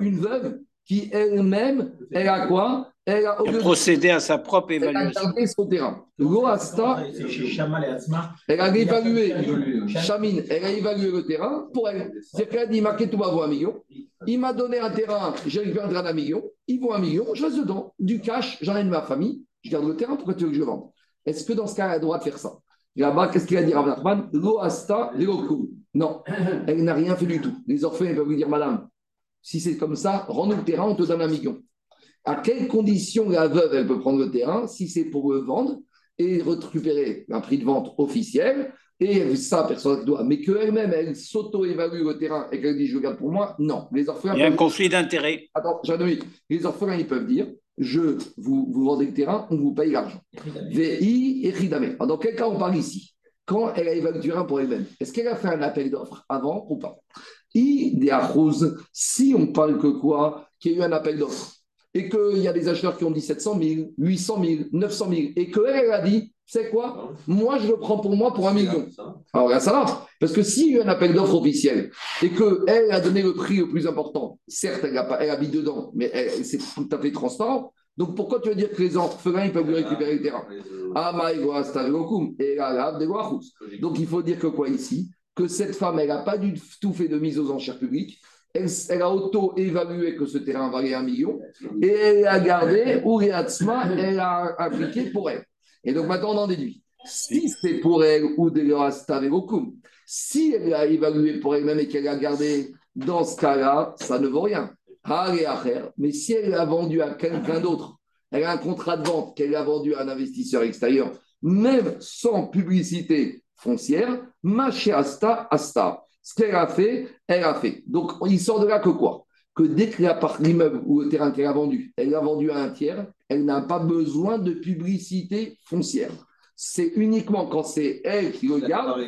une veuve qui elle-même, elle a quoi? Elle a, procédé à sa propre évaluation. Elle a gardé son terrain. L'Oasta, elle a évalué, Chamine, elle a évalué le terrain pour elle. C'est-à-dire qu'elle a dit, Maketouba vaut un million. Il m'a donné un terrain, j'ai récupéré un million. Il vaut un million, je reste dedans. Du cash, j'en ai de ma famille, je garde le terrain, pourquoi tu veux que je vende? Est-ce que dans ce cas, elle a le droit de faire ça? Là-bas, qu'est-ce qu'il a dit Rav Nachman? L'Oasta, Non, *coughs* elle n'a rien fait du tout. Les orphelins peuvent lui dire, madame, si c'est comme ça, rends-nous le terrain, on te donne un million. À quelles conditions la veuve, elle peut prendre le terrain Si c'est pour le vendre et récupérer un prix de vente officiel, et ça, personne ne doit. Mais qu'elle-même, elle, s'auto-évalue le terrain et qu'elle dit je le garde pour moi, non. Les orphelins. Il y a un conflit d'intérêt. Attends, j'ai Les orphelins, ils peuvent dire je vous, vous vendez le terrain, on vous paye l'argent. VI et Ridame. Dans quel cas on parle ici? Quand elle a évalué le terrain pour elle-même, est-ce qu'elle a fait un appel d'offres avant ou pas? I, si on parle que quoi Qu'il y a eu un appel d'offres et qu'il y a des acheteurs qui ont dit 700 000, 800 000, 900 000, et qu'elle a dit, c'est quoi? Moi, je le prends pour moi pour un million. Alors là, ça va. Parce que s'il y a eu un appel d'offres officiel et qu'elle a donné le prix le plus important, certes, elle, a pas, elle habite dedans, mais c'est tout à fait transparent. Donc pourquoi tu veux dire que les orphelins, ils peuvent lui récupérer le terrain? Ah, Donc il faut dire que quoi ici? Que cette femme, elle n'a pas du tout fait de mise aux enchères publiques. Elle, a auto-évalué que ce terrain valait un million. Et elle a gardé, Uriatsma, elle a appliqué pour elle. Et donc maintenant, on en déduit. Si c'est pour elle ou de si elle a évalué pour elle-même et qu'elle a gardé, dans ce cas-là, ça ne vaut rien. Mais si elle l'a vendu à quelqu'un d'autre, elle a un contrat de vente qu'elle a vendu à un investisseur extérieur, même sans publicité foncière, asta asta. Ce qu'elle a fait, elle a fait. Donc, il sort de là que quoi? Que dès que l'immeuble ou le terrain qu'elle a vendu, elle l'a vendu à un tiers, elle n'a pas besoin de publicité foncière. C'est uniquement quand c'est elle qui le garde.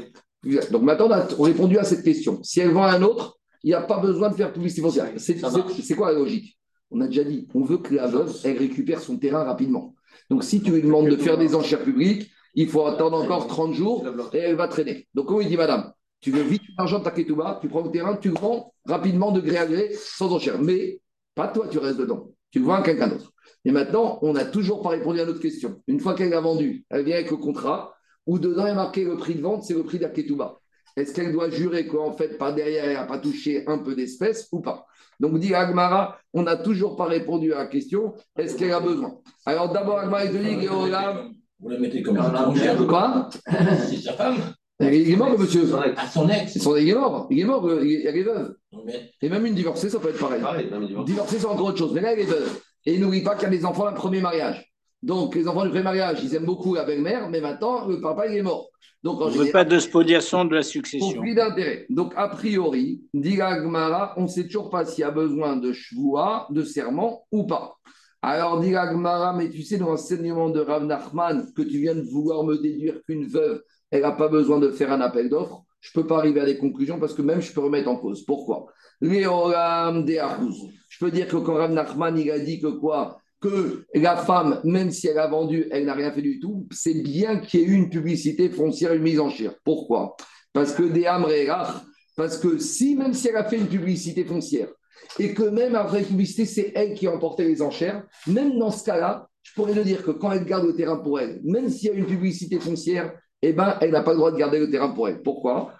Donc maintenant, on a répondu à cette question. Si elle vend à un autre, il n'y a pas besoin de faire publicité foncière. C'est quoi la logique? On a déjà dit, on veut que la veuve, elle récupère son terrain rapidement. Donc si tu lui demandes de faire des enchères publiques, il faut attendre encore 30 jours et elle va traîner. Donc on lui dit, madame, tu veux vite l'argent de ta ketouba, tu prends le terrain, tu le vends rapidement de gré à gré, sans enchère. Mais pas toi, tu restes dedans. Tu le vends à quelqu'un d'autre. Et maintenant, on n'a toujours pas répondu à notre question. Une fois qu'elle a vendu, elle vient avec le contrat, où dedans est marqué le prix de vente, c'est le prix de la ketouba. Est-ce qu'elle doit jurer qu'en fait, par derrière, elle n'a pas touché un peu d'espèces ou pas? Donc, dit Agmara, on n'a toujours pas répondu à la question est-ce qu'elle a besoin? Alors, d'abord, Agmara, il te dit Vous la mettez comme un Quoi? *laughs* C'est sa femme il est mort, monsieur. À son ex. Il est mort. Il est mort. Il y a des veuves. Et même une divorcée, ça peut être pareil. divorcée, c'est encore autre chose. Mais là, elle est veuve. Et n'oublie pas qu'il y a des enfants d'un premier mariage. Donc, les enfants du premier mariage, ils aiment beaucoup la belle-mère, mais maintenant, le papa, il est mort. Donc, en on ne veut pas de spoliation de la succession. Conflit d'intérêt. Donc, a priori, dit Gmara, on ne sait toujours pas s'il y a besoin de chevoua, de serment ou pas. Alors, dit Gmara, mais tu sais, dans l'enseignement de Rav Nachman, que tu viens de vouloir me déduire qu'une veuve, elle n'a pas besoin de faire un appel d'offres. Je ne peux pas arriver à des conclusions parce que même je peux remettre en cause. Pourquoi? Je peux dire que quand Rav Nachman il a dit que quoi? Que la femme, même si elle a vendu, elle n'a rien fait du tout, c'est bien qu'il y ait eu une publicité foncière, une mise en chair. Pourquoi? Parce que des parce que si, même si elle a fait une publicité foncière, et que même après la publicité, c'est elle qui a emporté les enchères, même dans ce cas-là, je pourrais le dire que quand elle garde le terrain pour elle, même s'il y a une publicité foncière, eh ben, elle n'a pas le droit de garder le terrain pour elle. Pourquoi?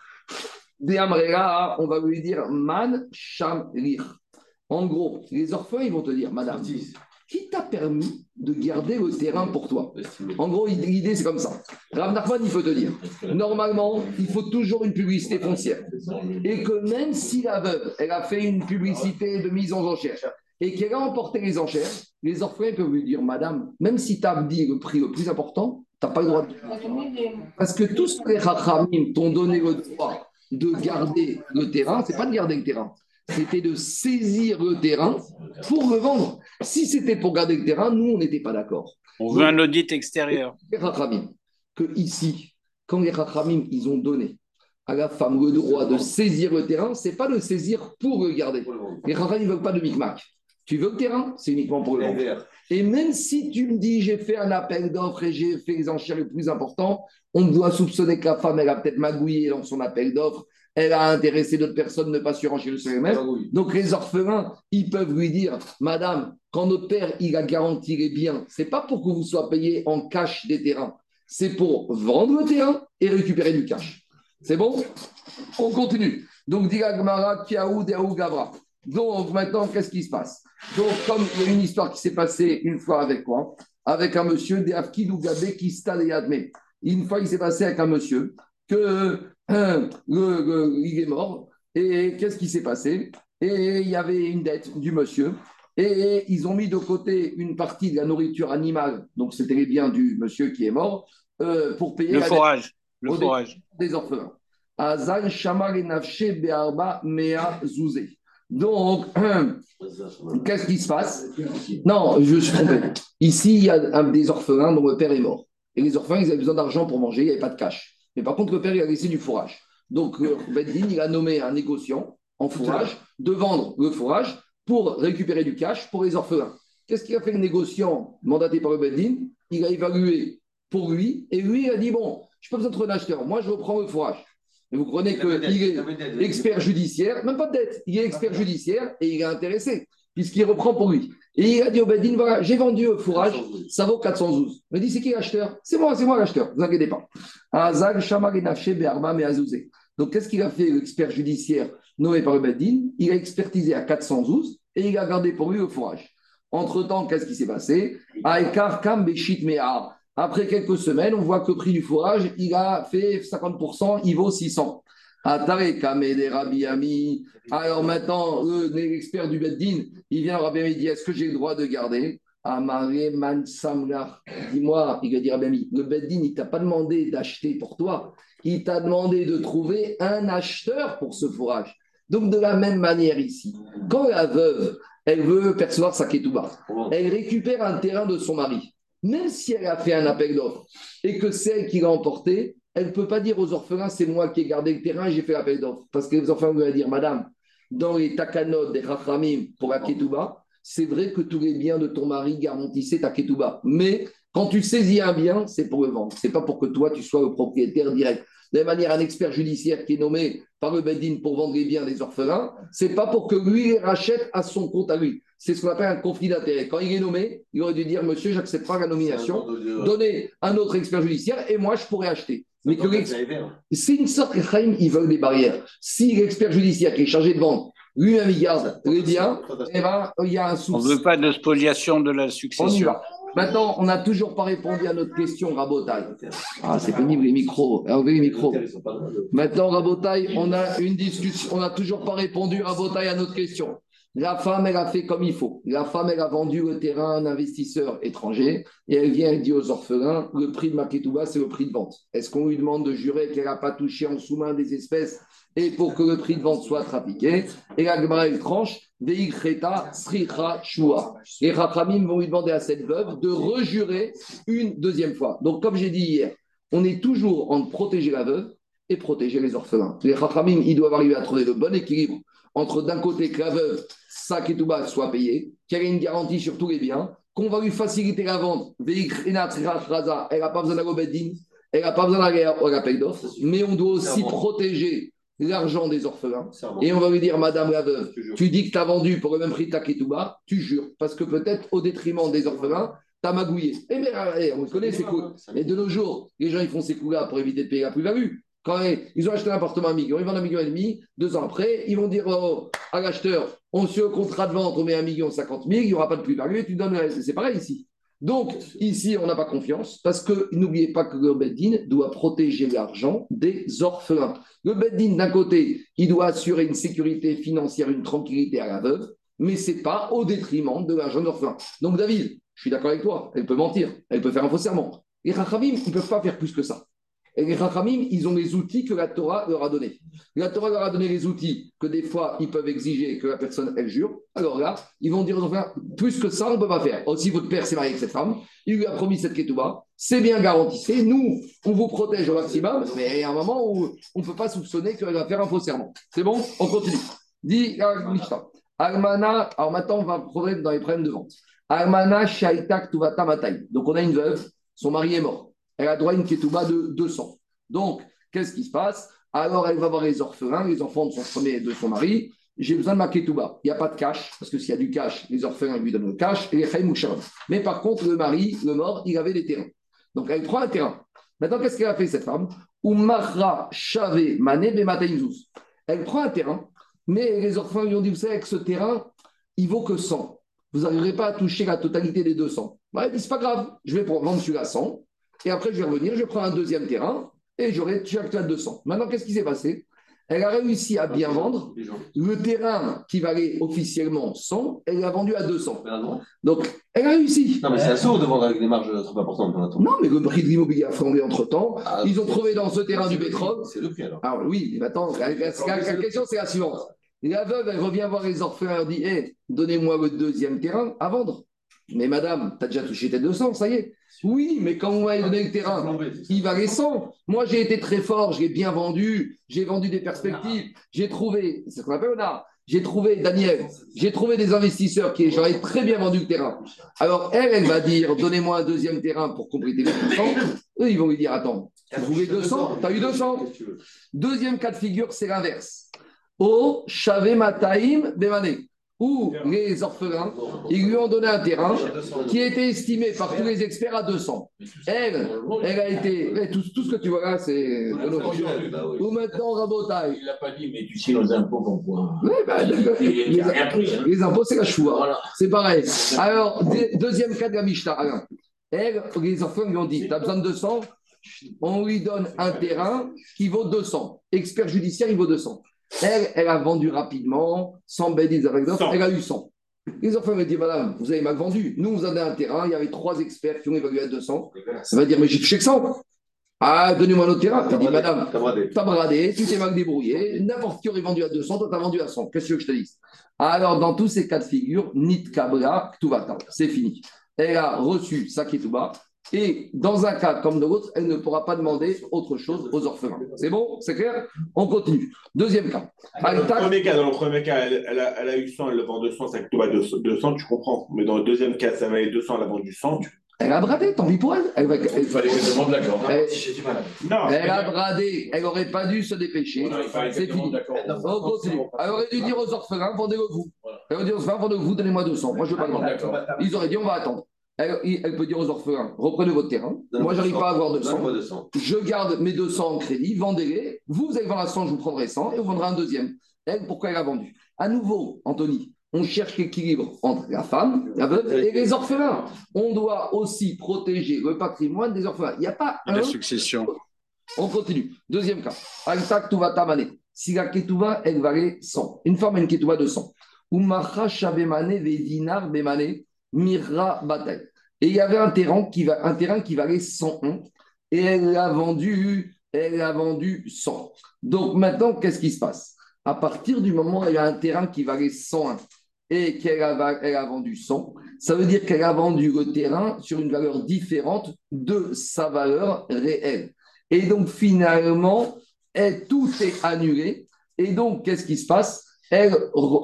On va lui dire Man Sham Lir. En gros, les orphelins, ils vont te dire, madame, qui t'a permis de garder le terrain pour toi? En gros, l'idée, c'est comme ça. Rav Nachman, il faut te dire, normalement, il faut toujours une publicité foncière. Et que même si la veuve, elle a fait une publicité de mise en enchère et qu'elle a emporté les enchères, les orphelins peuvent lui dire, madame, même si tu as dit le prix le plus important, tu n'as pas le droit de... Parce que tous ce que les Rachamim t'ont donné le droit de garder le terrain, c'est pas de garder le terrain, c'était de saisir le terrain pour le vendre. Si c'était pour garder le terrain, nous, on n'était pas d'accord. On veut un audit extérieur. Les Rachamim, que ici, quand les Rachamim, ils ont donné à la femme le droit de saisir le terrain, c'est pas de saisir pour le garder. Les Rachamim ne veulent pas de micmac. Tu veux le terrain, c'est uniquement pour le vendre. Et même si tu me dis, j'ai fait un appel d'offres et j'ai fait les enchères les plus importants, on doit soupçonner que la femme, elle a peut-être magouillé dans son appel d'offres, elle a intéressé d'autres personnes ne pas surenchérir sur elle-même. Donc les orphelins, ils peuvent lui dire, Madame, quand notre père, il a garanti les biens, c'est pas pour que vous soyez payé en cash des terrains, c'est pour vendre le terrain et récupérer du cash. C'est bon? On continue. Donc, dit Gmara, Kiaou, Gabra. Donc maintenant, qu'est-ce qui se passe? Donc, comme il y a une histoire qui s'est passée une fois avec quoi Avec un monsieur, Deafkidou Gabé, qui admet. Une fois, il s'est passé avec un monsieur que euh, le, il est mort. Et qu'est-ce qui s'est passé? Et il y avait une dette du monsieur. Et ils ont mis de côté une partie de la nourriture animale, donc c'était les biens du monsieur qui est mort, euh, pour payer le la forage. Le Au forage. des orphelins. Azal Shamar et Nafshe Be'arba Mea Zouzé. Donc, *clears throat* qu'est-ce qui se passe? Non, je suis trompé. Ici, il y a un des orphelins dont le père est mort. Et les orphelins, ils avaient besoin d'argent pour manger, il n'y avait pas de cash. Mais par contre, le père, il a laissé du fourrage. Donc, euh, Beddin, il a nommé un négociant en fourrage de vendre le fourrage pour récupérer du cash pour les orphelins. Qu'est-ce qu'il a fait le négociant mandaté par le Beddin Il a évalué pour lui et lui, il a dit Bon, je n'ai pas besoin de trouver un acheteur, moi, je reprends le fourrage. Vous comprenez qu'il est expert judiciaire, même pas de dette, il est expert judiciaire et il est intéressé, puisqu'il reprend pour lui. Et il a dit au Bedin, voilà, j'ai vendu le fourrage, ça vaut 412. Il me dit, c'est qui l'acheteur? C'est moi, c'est moi l'acheteur, ne vous inquiétez pas. Azag, Be'arma, Azouzé. Donc, qu'est-ce qu'il a fait, l'expert judiciaire nommé par le Bedin? Il a expertisé à 412 et il a gardé pour lui le fourrage. Entre-temps, qu'est-ce qui s'est passé? Aïkar, Kam, Beshit, Mea. Après quelques semaines, on voit que le prix du fourrage, il a fait 50%, il vaut 600. Atare Kamede Rabbi Ami. Alors maintenant, l'expert du Beddin, il vient Rabbi Ami, il dit Est-ce que j'ai le droit de garder? Amare Man Samlar. Dis-moi, il va dire Rabbi le Beddin, il t'a pas demandé d'acheter pour toi, il t'a demandé de trouver un acheteur pour ce fourrage. Donc de la même manière ici, quand la veuve, elle veut percevoir sa ketouba, elle récupère un terrain de son mari même si elle a fait un appel d'offres et que c'est elle qui l'a emporté, elle ne peut pas dire aux orphelins c'est moi qui ai gardé le terrain j'ai fait l'appel d'offres. Parce que les orphelins vont dire Madame, dans les takanot des Rachamim pour la ketouba, c'est vrai que tous les biens de ton mari garantissaient ta ketouba. Mais quand tu saisis un bien, c'est pour le vendre. C'est pas pour que toi, tu sois le propriétaire direct. De la manière, un expert judiciaire qui est nommé par le Bedin pour vendre les biens des orphelins, c'est pas pour que lui les rachète à son compte à lui. C'est ce qu'on appelle un conflit d'intérêt. Quand il est nommé, il aurait dû dire Monsieur, j'accepte pas la nomination, donnez un autre expert judiciaire et moi je pourrais acheter. Mais que c'est une sorte que ils veulent des barrières. Si l'expert judiciaire qui est chargé de vendre, lui-même il garde les biens, eh ben, il y a un souci. On ne veut pas de spoliation de la On y succession. va. Maintenant, on n'a toujours pas répondu à notre question, Rabotaille. Ah, c'est pénible les micros. Enlevez les micros. Maintenant, Rabotaille, on a une discussion. On n'a toujours pas répondu, Rabotaille, à notre question. La femme, elle a fait comme il faut. La femme, elle a vendu le terrain à un investisseur étranger et elle vient et dit aux orphelins le prix de Maketouba, c'est le prix de vente. Est-ce qu'on lui demande de jurer qu'elle n'a pas touché en sous-main des espèces et pour que le prix de vente soit trafiqué? Et la Gemara, elle tranche Veikreta Sricha Shua. Les Rachamim vont lui demander à cette veuve de rejurer une deuxième fois. Donc, comme j'ai dit hier, on est toujours en protéger la veuve et protéger les orphelins. Les Rachamim, ils doivent arriver à trouver le bon équilibre entre d'un côté que la veuve, sa ketouba soit payée, qu'elle ait une garantie sur tous les biens, qu'on va lui faciliter la vente. Elle n'a pas besoin Beddin, elle n'a pas besoin d'aller à l'appel d'offres, mais on doit aussi protéger l'argent des orphelins. Et on va lui dire, Madame la veuve, tu dis que tu as vendu pour le même prix ta ketouba, tu jures, parce que peut-être au détriment des orphelins, tu as magouillé. Et mais, eh, on le connaît, ces coups. Mais de nos jours, les gens ils font ces coups-là pour éviter de payer la plus-value. Quand ils ont acheté un appartement à un million, ils vendent un million et demi, deux ans après, ils vont dire à l'acheteur, on suit le contrat de vente, on met un million cinquante mille, il n'y aura pas de plus-value tu donnes. C'est pareil ici. Donc, ici, on n'a pas confiance parce que n'oubliez pas que le Beddin doit protéger l'argent des orphelins. Le Beddin, d'un côté, il doit assurer une sécurité financière, une tranquillité à la veuve, mais ce n'est pas au détriment de l'argent de l'orphelin. Donc, David, je suis d'accord avec toi, elle peut mentir, elle peut faire un faux serment. Les Rachamim, ils ne peuvent pas faire plus que ça. Et les Rachamim, ils ont les outils que la Torah leur a donnés. La Torah leur a donné les outils que des fois, ils peuvent exiger que la personne, elle jure. Alors là, ils vont dire aux enfants, plus que ça, on ne peut pas faire. Aussi, votre père s'est marié avec cette femme, il lui a promis cette ketouba, c'est bien garanti. Nous, on vous protège au maximum, mais il y a un moment où on ne peut pas soupçonner qu'elle va faire un faux serment. C'est bon? On continue. Dit. Almana, alors maintenant, on va problème dans les problèmes de vente. Almana shaitak tuvata matai. Donc, on a une veuve, son mari est mort. Elle a droit à une ketouba de 200. Donc, qu'est-ce qui se passe? Alors, elle va voir les orphelins, les enfants de son de son mari. J'ai besoin de ma ketouba. Il n'y a pas de cash, parce que s'il y a du cash, les orphelins lui donnent le cash et les shalom. Mais par contre, le mari, le mort, il avait des terrains. Donc, elle prend un terrain. Maintenant, qu'est-ce qu'elle a fait, cette femme? Elle prend un terrain, mais les orphelins lui ont dit Vous savez, avec ce terrain, il vaut que 100. Vous n'arriverez pas à toucher la totalité des 200. Bah, elle dit C'est pas grave, je vais vendre celui-là à 100. Et après, je vais revenir, je prends un deuxième terrain et j'aurai chaque à 200. Maintenant, qu'est-ce qui s'est passé? Elle a réussi à bien vendre. Le terrain qui valait officiellement 100, elle l'a vendu à 200. Donc, elle a réussi. Non, mais c'est un saut de vendre avec des marges trop importantes. Non, mais le prix de l'immobilier a flambé entre temps. Ah, Ils ont trouvé dans ce terrain du pétrole. C'est le prix alors. Alors oui, mais maintenant, la, question c'est la suivante. La veuve, elle revient voir les orphelins, elle dit Hé, donnez-moi le deuxième terrain à vendre. Mais madame, tu as déjà touché tes 200, ça y est. Oui, mais quand vous m'avez donné le terrain, il valait 100. Moi, j'ai été très fort, je l'ai bien vendu, j'ai vendu des perspectives, j'ai trouvé, c'est ce qu'on appelle. J'ai trouvé, Daniel, j'ai trouvé des investisseurs qui j'aurais très bien vendu le terrain. Alors, elle, elle va dire Donnez-moi un deuxième terrain pour compléter les 200. Eux, ils vont lui dire Attends, tu as trouvé 200 Tu as eu 200 Deuxième cas de figure, c'est l'inverse. Au Shave Mataim Bemane, où les orphelins, ils lui ont donné un terrain qui était estimé par tous les experts à 200. Elle, elle a été. Tout, tout ce que tu vois là, c'est. Ou maintenant, Rabotai. Il l'a pas dit, mais tu sais nos impôts qu'on voit. Oui, bah, les, hein. les impôts, c'est la choua. C'est pareil. Alors, deux- deuxième cas de la Mishnah. Elle, les orphelins lui ont dit Tu as besoin de 200 On lui donne un terrain qui vaut 200. Expert judiciaire, il vaut 200. Elle, elle a vendu rapidement, sans bédis avec d'autres, 100. elle a eu 100. Les lui ont dit Madame, vous avez mal vendu. Nous, vous avez un terrain, il y avait trois experts qui ont évalué à 200. Ça va dire Mais j'ai touché que 100. Ah, donnez-moi notre terrain. Elle dit Madame, T'as bradé. Tu t'es mal débrouillé, n'importe qui aurait vendu à 200, toi t'as vendu à 100. Qu'est-ce que je te dise? Alors, dans tous ces cas de figure, Nit Kabra, Ktuvata, c'est fini. Elle a reçu sa Ketouba, et dans un cas comme dans l'autre, elle ne pourra pas demander autre chose aux orphelins. C'est bon? C'est clair? On continue. Deuxième cas. Dans le premier cas, dans le premier cas, elle, elle a, elle a eu 100, elle le vend 200, ça que 200, 200, tu comprends. Mais dans le deuxième cas, ça valait 200, elle a vendu 100. Tu... Elle a bradé, tant pis pour elle. Elle, va- elle- Il fallait que je demande l'accord. elle-. Non, elle a bradé, elle n'aurait pas dû se dépêcher. C'est fini. On continue. Elle aurait dû dire aux orphelins, vendez-le vous. Voilà. Elle aurait dit aux orphelins, vendez-le vous, donnez-moi 200. Moi, je ne veux pas demander. Ils auraient dit, on va attendre. Elle, elle peut dire aux orphelins, reprenez votre terrain. Moi, j'arrive pas à avoir 200. Donne-moi 200. Je garde mes 200 en crédit, vendez-les. Vous, vous allez vendre à 100, je vous prendrai 100 et vous vendrez un deuxième. Elle, pourquoi elle a vendu? À nouveau, Anthony, on cherche l'équilibre entre la femme, la veuve et les orphelins. On doit aussi protéger le patrimoine des orphelins. Il n'y a pas Et un la succession. on continue. Deuxième cas. Tamane. Si la ketouva, elle valait 100. Une femme a une ketouva de 100. Umacha shabemane vedinar bemane mirra batel. Et il y avait un terrain qui, va, un terrain qui valait 101 et elle l'a vendu, elle l'a vendu 100. Donc maintenant, qu'est-ce qui se passe? À partir du moment où y a un terrain qui valait 101 et qu'elle a, elle a vendu 100, ça veut dire qu'elle a vendu le terrain sur une valeur différente de sa valeur réelle. Et donc, finalement, elle- tout est annulé. Et donc, qu'est-ce qui se passe? Elle,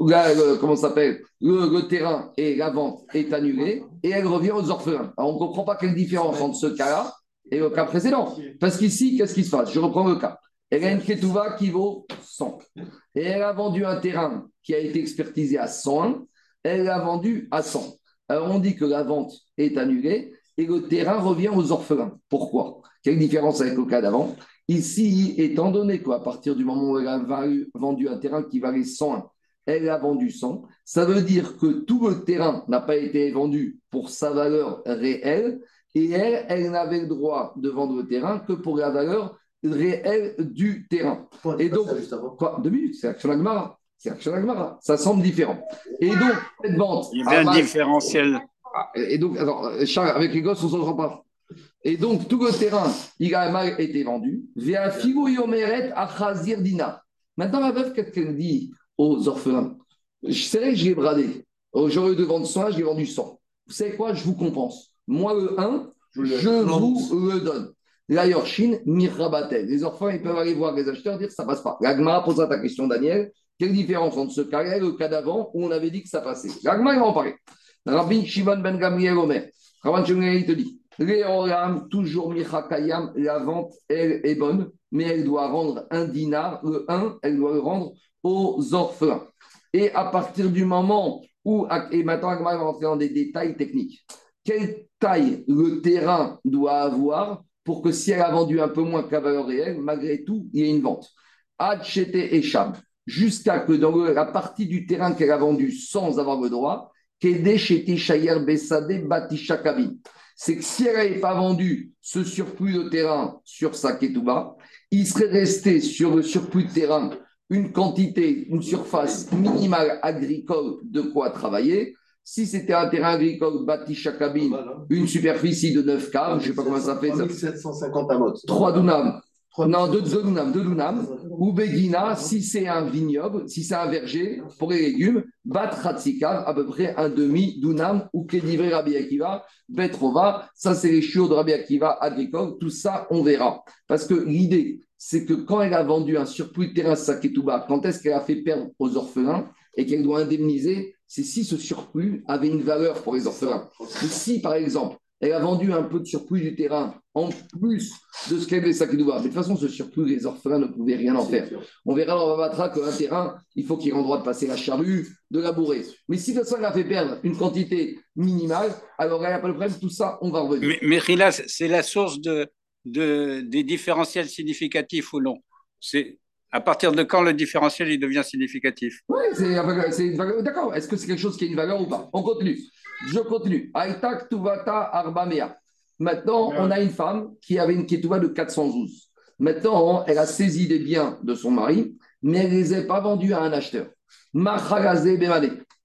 la- le- s'appelle? Le, le terrain et la vente est annulée et elle revient aux orphelins. Alors, on ne comprend pas quelle différence entre ce cas-là et le cas précédent. Parce qu'ici, qu'est-ce qui se passe? Je reprends le cas. Elle a une ketouva qui vaut 100. Et elle a vendu un terrain qui a été expertisé à 101. Elle l'a vendu à 100. Alors, on dit que la vente est annulée et le terrain revient aux orphelins. Pourquoi? Quelle différence avec le cas d'avant? Ici, étant donné qu'à partir du moment où elle a vendu un terrain qui valait 101, elle a vendu 100, ça veut dire que tout le terrain n'a pas été vendu pour sa valeur réelle et elle, elle n'avait le droit de vendre le terrain que pour la valeur réelle du terrain. Et donc, quoi, deux minutes, c'est Action Agmara. C'est Action Agmara. Ça semble différent. Et donc, cette vente. Il y avait un a- différentiel. ah, Et donc, alors, euh, Charles, avec les gosses, on ne s'entend pas. Et donc, tout le terrain, il a mal été vendu. Maintenant, ma veuve, qu'est-ce qu'elle dit aux orphelins? Vrai que je l'ai bradé. J'aurais de vendre 100, je l'ai vendu 100. Vous savez quoi? Je vous compense. Moi, le 1, je, vous le donne. La Yorshin, Mirabatel. Les orphelins, ils peuvent aller voir les acheteurs dire ça passe pas. L'Agma posera ta question, Daniel. Quelle différence entre ce cas-là et le cas d'avant où on avait dit que ça passait? L'Agma, il va en parler. Rabbi Shimon ben Gamliel Omer. Rabbi Shimon il te dit Léoram, toujours Michakayam, la vente, elle est bonne, mais elle doit rendre un dinar. Le 1, elle doit le rendre aux orphelins. Et à partir du moment où, et maintenant, Agma va rentrer dans des détails techniques. Quelle taille le terrain doit avoir pour que si elle a vendu un peu moins que la valeur réelle, malgré tout, il y ait une vente? Ad Chete et jusqu'à que dans la partie du terrain qu'elle a vendu sans avoir le droit, Kede Chete Shayer Besade Batisha Kabin. C'est que si elle n'avait pas vendu ce surplus de terrain sur sa Ketouba, il serait resté sur le surplus de terrain une quantité, une surface minimale agricole de quoi travailler. Si c'était un terrain agricole Batisha Kabin, une superficie de 9 caves, je ne sais pas comment ça fait. ça- 1750 amotes. 3 dunams. Non, 2 dunams, 2 dunams. Ou Begina, si c'est un vignoble, si c'est un verger pour les légumes, Bat Hatzikav, à peu près un demi dunam, ou Kedivré Rabbi Akiva, Betrova, ça c'est les chiots de Rabbi Akiva agricole, tout ça on verra. Parce que l'idée, c'est que quand elle a vendu un surplus de terrain Saketouba, quand est-ce qu'elle a fait perdre aux orphelins et qu'elle doit indemniser, c'est si ce surplus avait une valeur pour les orphelins. Mais si, par exemple, elle a vendu un peu de surplus du terrain en plus de ce qu'elle avait Saketouba, mais de toute façon, ce surplus, les orphelins ne pouvaient rien en faire. On verra dans Babatra qu'un terrain, il faut qu'il ait le droit de passer la charrue, de labourer. Mais si de toute façon, elle a fait perdre une quantité minimale, alors elle n'a pas le problème, tout ça, on va revenir. Mais, mais Rila, c'est la source de, de- des différentiels significatifs ou non? C'est à partir de quand le différentiel il devient significatif? Oui, c'est c'est une valeur. D'accord. Est-ce que c'est quelque chose qui a une valeur ou pas? On continue. Je continue. Aïtak Tuvata Arbamea. Maintenant, on a une femme qui avait une ketouba de 412. Maintenant, elle a saisi des biens de son mari, mais elle ne les a pas vendus à un acheteur.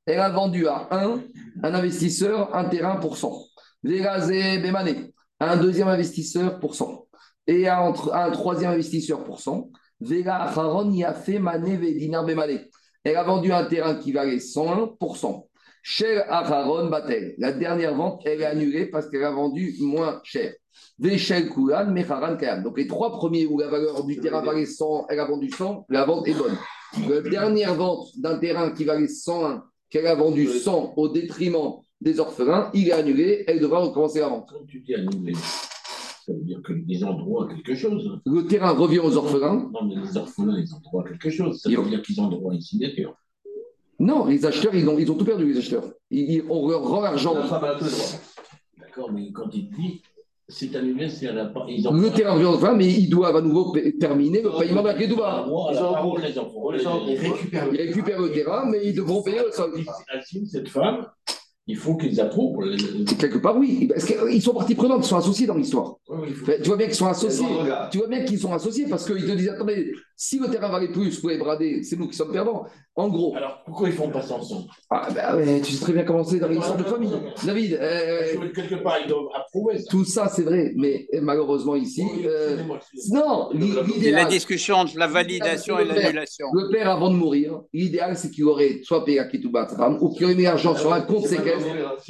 Elle a vendu à un, un investisseur, un terrain pour 100. Vegaze Bemane. Un deuxième investisseur pour 100. Et à un troisième investisseur pour 100. Vega Acharon y a fait Mané Dinar Bemane. Elle a vendu un terrain qui valait 101%. Chez Aharon Batel. La dernière vente, elle est annulée parce qu'elle a vendu moins cher. Véchel Koulan, Mecharan Kayam. Donc les trois premiers où la valeur du terrain valait 100, elle a vendu 100, la vente est bonne. La dernière vente d'un terrain qui valait 101, qu'elle a vendu 100 au détriment des orphelins, il est annulé, elle devra recommencer la vente. Quand tu dis annulé, ça veut dire qu'ils ont droit à quelque chose. Le terrain revient aux orphelins. Non, mais les orphelins, ils ont droit à quelque chose. Ça veut dire qu'ils ont droit à une signature. Non, les acheteurs, ils ont, ils ont tout perdu, les acheteurs. Ils, ils- on leur rend l'argent. D'accord, mais quand il dit c'est annulé, c'est à la part. Ils ont Le terrain aux orphelins, mais ils doivent à nouveau terminer le paiement de la Ils ont Kédouba. Ils récupèrent Ils récupèrent le terrain, mais ils devront payer le sol. Assume cette femme, il faut qu'ils approuvent. Quelque part, oui. Parce qu'ils sont partie prenante, ils sont associés dans l'histoire. Oui, oui, Tu vois bien qu'ils sont associés. Le. Tu vois bien qu'ils sont associés parce qu'ils te disent Attendez, si le terrain valait plus, vous pouvez brader, c'est nous qui sommes perdants. En gros, Alors pourquoi ils font pas ça ensemble? Ah, bah ouais, tu sais très bien comment c'est dans l'histoire de famille. David, euh, que Quelque part, ils doivent approuver ça. tout ça c'est vrai, mais malheureusement ici, euh, non, l'i- C'est la discussion entre la validation et l'annulation. Le père, avant de mourir, l'idéal, c'est qu'il aurait soit payé à femme, ou qu'il aurait mis l'argent sur un compte séquestre.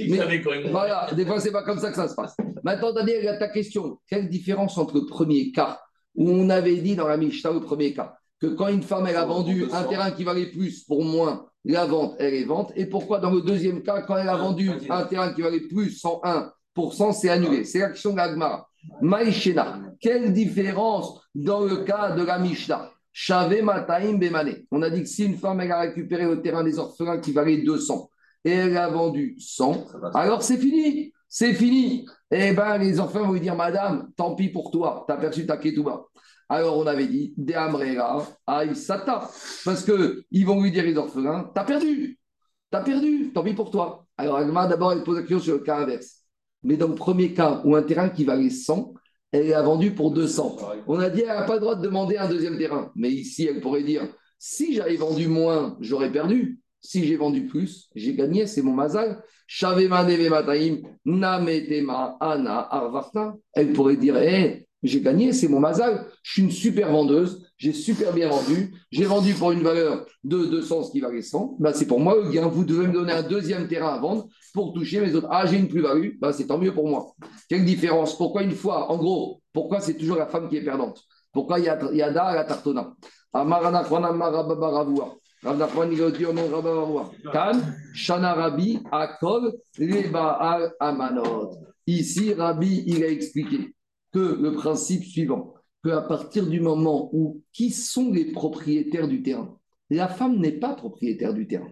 Même. Voilà, des fois, c'est pas comme ça que ça se passe. Maintenant, Daniel, il y a ta question. Quelle différence entre le premier cas, on avait dit dans la Mishnah, le premier cas, que quand une femme, elle a vendu un terrain qui valait plus pour moins, la vente, elle est vente, et pourquoi dans le deuxième cas, quand elle a vendu un terrain qui valait plus 101%, c'est annulé C'est l'action de l'Agmara. Maïchena, quelle différence dans le cas de la Mishnah? Shave Mataim Bemane. On a dit que si une femme, elle a récupéré le terrain des orphelins qui valait 200, et elle a vendu 100, Ça passe. alors c'est fini, c'est fini. Eh bien, les enfants vont lui dire, Madame, tant pis pour toi, t'as perçu ta ketouba. Alors on avait dit, De Amrera, Aïe Sata. Parce qu'ils vont lui dire, les orphelins, t'as perdu. T'as perdu, tant pis pour toi. Alors Agma, d'abord, elle pose la question sur le cas inverse. Mais dans le premier cas, où un terrain qui valait 100, elle l'a vendu pour 200. On a dit, elle n'a pas le droit de demander un deuxième terrain. Mais ici, elle pourrait dire, si j'avais vendu moins, j'aurais perdu. Si j'ai vendu plus, j'ai gagné, c'est mon mazal. Elle pourrait dire, hé, j'ai gagné, c'est mon mazal. Je suis une super vendeuse, j'ai super bien vendu. J'ai vendu pour une valeur de 200, ce qui valait 100. Bah, c'est pour moi le gain. Vous devez me donner un deuxième terrain à vendre pour toucher mes autres. Ah, j'ai une plus-value, bah, c'est tant mieux pour moi. Quelle différence? Pourquoi une fois En gros, pourquoi c'est toujours la femme qui est perdante? Pourquoi y a, il a da à la tartona Ici, Rabbi, il a expliqué que le principe suivant, qu'à partir du moment où qui sont les propriétaires du terrain? La femme n'est pas propriétaire du terrain.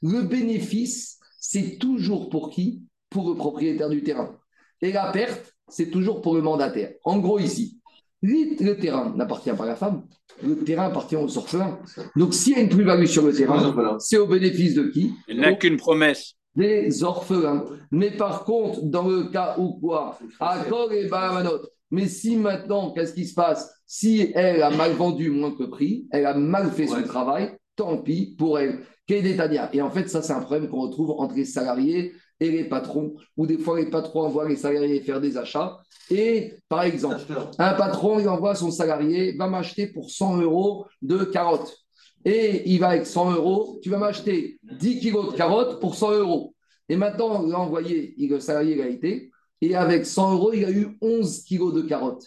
Le bénéfice, c'est toujours pour qui? Pour le propriétaire du terrain. Et la perte, c'est toujours pour le mandataire. En gros, ici, le terrain n'appartient pas à la femme, le terrain appartient aux orphelins. Donc, s'il y a une plus-value sur le terrain, c'est au bénéfice de qui? Il n'a qu'une promesse. Des orphelins. Mais par contre, dans le cas où quoi? Accord et Bahamanot. Mais si maintenant, qu'est-ce qui se passe? Si elle a mal vendu moins que prix, elle a mal fait son travail, tant pis pour elle. Et en fait, ça, c'est un problème qu'on retrouve entre les salariés et les patrons, où des fois les patrons envoient les salariés faire des achats. Et par exemple, un patron, il envoie son salarié, va m'acheter pour 100 euros de carottes. Et il va avec 100 euros, tu vas m'acheter 10 kilos de carottes pour 100 euros. Et maintenant, l'envoyé, le salarié, il a été, et avec 100 euros, il a eu 11 kilos de carottes.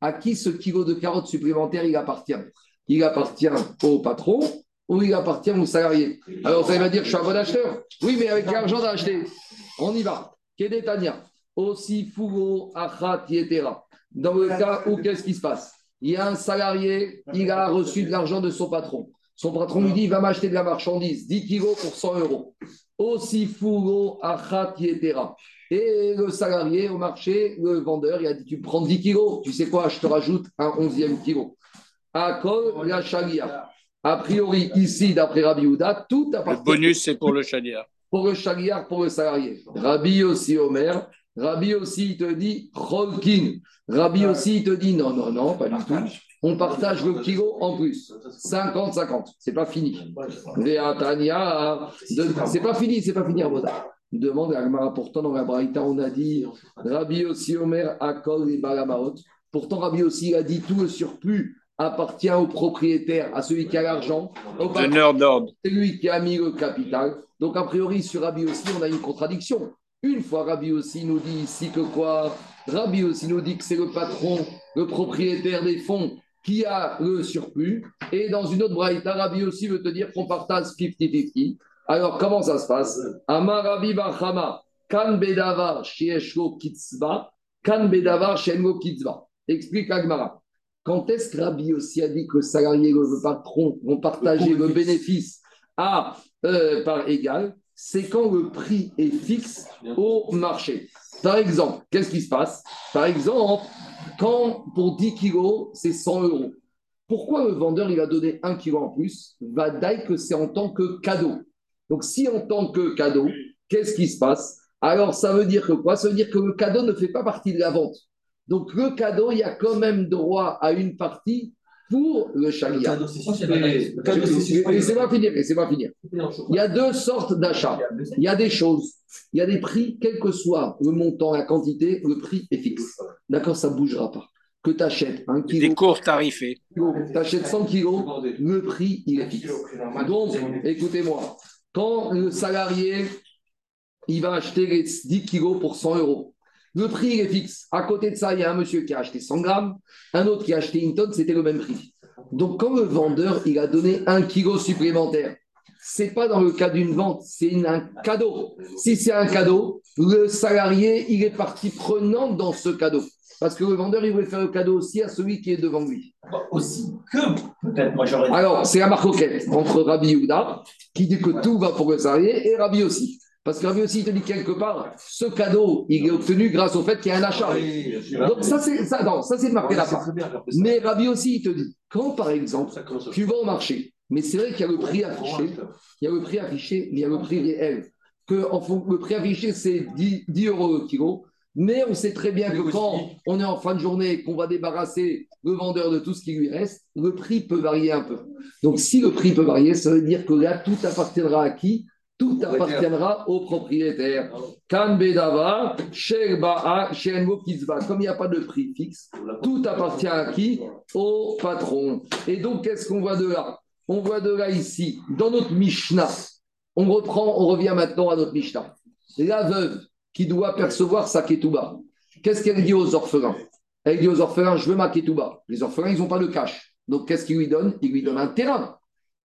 À qui ce kilo de carottes supplémentaire, il appartient? Il appartient au patron ou il appartient au salarié Alors, ça va dire, je suis un bon acheteur. Oui, mais avec l'argent d'acheter. On y va. Kedetania. Aussi fugo achat yetera. Dans le cas où, qu'est-ce qui se passe? Il y a un salarié, il a reçu de l'argent de son patron. Son patron lui dit, il va m'acheter de la marchandise, 10 kilos pour 100 euros. Aussi fugo achat yetera. Et le salarié au marché, le vendeur, il a dit, tu prends 10 kilos, tu sais quoi, je te rajoute un onzième kilo. Akol la. A priori, ici, d'après Rabbi Houda, tout appartient. Le bonus, c'est pour le chalia pour le chagriard, pour le salarié. Rabbi aussi, Omer. Rabbi aussi, il te dit Rolkin. Rabbi aussi, il te dit non, non, non, pas du tout. On partage le kilo en plus. 50-50. C'est pas fini. C'est pas fini, c'est pas fini, Aboda. Demande à Agmara. Pourtant, dans la Braïta, on a dit Rabbi aussi, Omer, Akol et Balamaot. Pourtant, Rabbi aussi a dit tout le surplus appartient au propriétaire, à celui qui a l'argent. Donneur d'ordre. C'est lui qui a mis le capital. Donc, a priori, sur Rabbi aussi, on a une contradiction. Une fois, Rabbi aussi nous dit ici que quoi? Rabbi aussi nous dit que c'est le patron, le propriétaire des fonds qui a le surplus. Et dans une autre braïta, Rabbi aussi veut te dire qu'on partage 50-50. Alors, comment ça se passe? Amar Rabbi Bachama, Kan Bedavar, Shieshlo Kitzba, Kan Bedavar, Shengo Kitzba. Explique Agmara. Quand est-ce que Rabbi aussi a dit que le salarié et le patron vont partager le bénéfice à euh, par égal, c'est quand le prix est fixe au marché. Par exemple, qu'est-ce qui se passe? Par exemple, quand pour 10 kilos, c'est 100 euros. Pourquoi le vendeur il a donné 1 kilo en plus? Va dire que c'est en tant que cadeau. Donc, si en tant que cadeau, qu'est-ce qui se passe? Alors, ça veut dire que quoi? Ça veut dire que le cadeau ne fait pas partie de la vente. Donc, le cadeau, il y a quand même droit à une partie pour le chalia. Laissez-moi finir, laissez-moi finir. Il y a deux sortes d'achats. Il y a des choses, il y a des prix, quel que soit le montant, la quantité, le prix est fixe. D'accord, ça ne bougera pas. Que tu achètes un kilo. Des cours tarifés. Tu achètes 100 kilos, le prix, il est fixe. Donc, écoutez-moi, quand le salarié, il va acheter les 10 kilos pour 100 euros, le prix est fixe. À côté de ça, il y a un monsieur qui a acheté 100 grammes, un autre qui a acheté une tonne, c'était le même prix. Donc, quand le vendeur il a donné un kilo supplémentaire, c'est pas dans le cas d'une vente, c'est un cadeau. Si c'est un cadeau, le salarié, il est partie prenante dans ce cadeau. Parce que le vendeur, il voulait faire le cadeau aussi à celui qui est devant lui. Aussi que peut-être moi j'aurais. Alors, c'est la marque entre Rabbi Yehuda, qui dit que tout va pour le salarié, et Rabbi aussi. Parce que Rabbi aussi, il te dit quelque part, ce cadeau, il est obtenu grâce au fait qu'il y a un achat. Donc ça, c'est ça, non, ça, c'est marqué là part. Mais Rabbi aussi, il te dit, quand par exemple, tu vas au marché, mais c'est vrai qu'il y a le prix affiché, il y a le prix affiché, il y a le prix réel. Que le prix affiché, c'est 10, 10 euros le kilo. Mais on sait très bien que quand on est en fin de journée, qu'on va débarrasser le vendeur de tout ce qui lui reste, le prix peut varier un peu. Donc si le prix peut varier, ça veut dire que là, tout appartiendra à qui? Tout appartiendra au propriétaire. Kan Bedava, Sherba'a, Kizba. Comme il n'y a pas de prix fixe, tout appartient à qui? Au patron. Et donc, qu'est-ce qu'on voit de là? On voit de là ici, dans notre Mishnah, on reprend, on revient maintenant à notre Mishnah. La veuve qui doit percevoir sa ketouba. Qu'est-ce qu'elle dit aux orphelins? Elle dit aux orphelins, je veux ma ketouba. Les orphelins, ils n'ont pas de cash. Donc, qu'est-ce qu'il lui donne? Il lui donne un terrain.